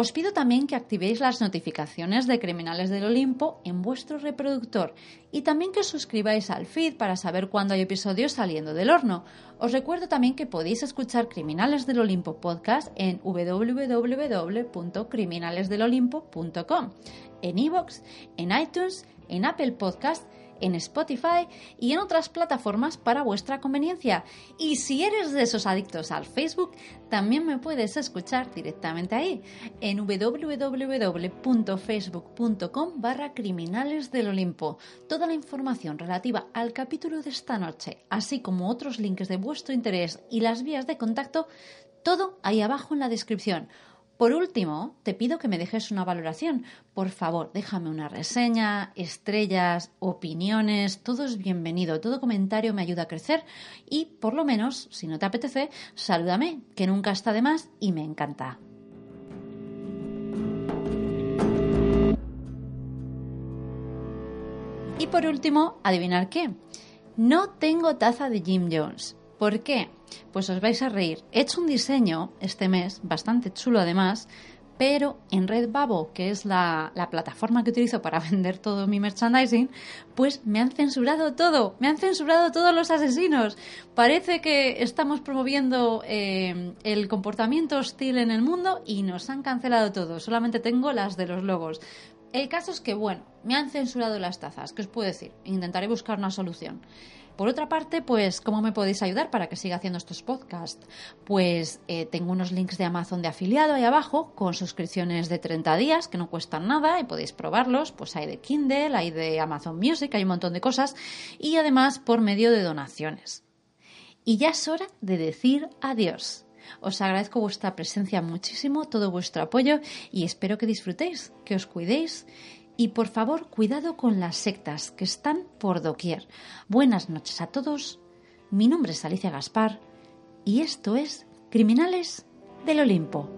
Os pido también que activéis las notificaciones de Criminales del Olimpo en vuestro reproductor y también que os suscribáis al feed para saber cuándo hay episodios saliendo del horno. Os recuerdo también que podéis escuchar Criminales del Olimpo podcast en www.criminalesdelolimpo.com, en iVoox, en iTunes, en Apple Podcast en Spotify y en otras plataformas para vuestra conveniencia. Y si eres de esos adictos al Facebook, también me puedes escuchar directamente ahí, en www.facebook.com barra criminales del Olimpo. Toda la información relativa al capítulo de esta noche, así como otros links de vuestro interés y las vías de contacto, todo ahí abajo en la descripción. Por último, te pido que me dejes una valoración. Por favor, déjame una reseña, estrellas, opiniones, todo es bienvenido, todo comentario me ayuda a crecer y, por lo menos, si no te apetece, salúdame, que nunca está de más y me encanta. Y por último, adivinar qué. No tengo taza de Jim Jones. ¿Por qué? Pues os vais a reír. He hecho un diseño este mes, bastante chulo además, pero en Redbubble, que es la, plataforma que utilizo para vender todo mi merchandising, pues me han censurado todo, me han censurado todos los asesinos. Parece que estamos promoviendo eh, el comportamiento hostil en el mundo y nos han cancelado todo, solamente tengo las de los logos. El caso es que, bueno, me han censurado las tazas, ¿qué os puedo decir? Intentaré buscar una solución. Por otra parte, pues, ¿cómo me podéis ayudar para que siga haciendo estos podcasts? Pues eh, tengo unos links de Amazon de afiliado ahí abajo con suscripciones de 30 días que no cuestan nada y podéis probarlos. Pues hay de Kindle, hay de Amazon Music, hay un montón de cosas y además por medio de donaciones. Y ya es hora de decir adiós. Os agradezco vuestra presencia muchísimo, todo vuestro apoyo y espero que disfrutéis, que os cuidéis y por favor, cuidado con las sectas que están por doquier. Buenas noches a todos. Mi nombre es Alicia Gaspar y esto es Criminales del Olimpo.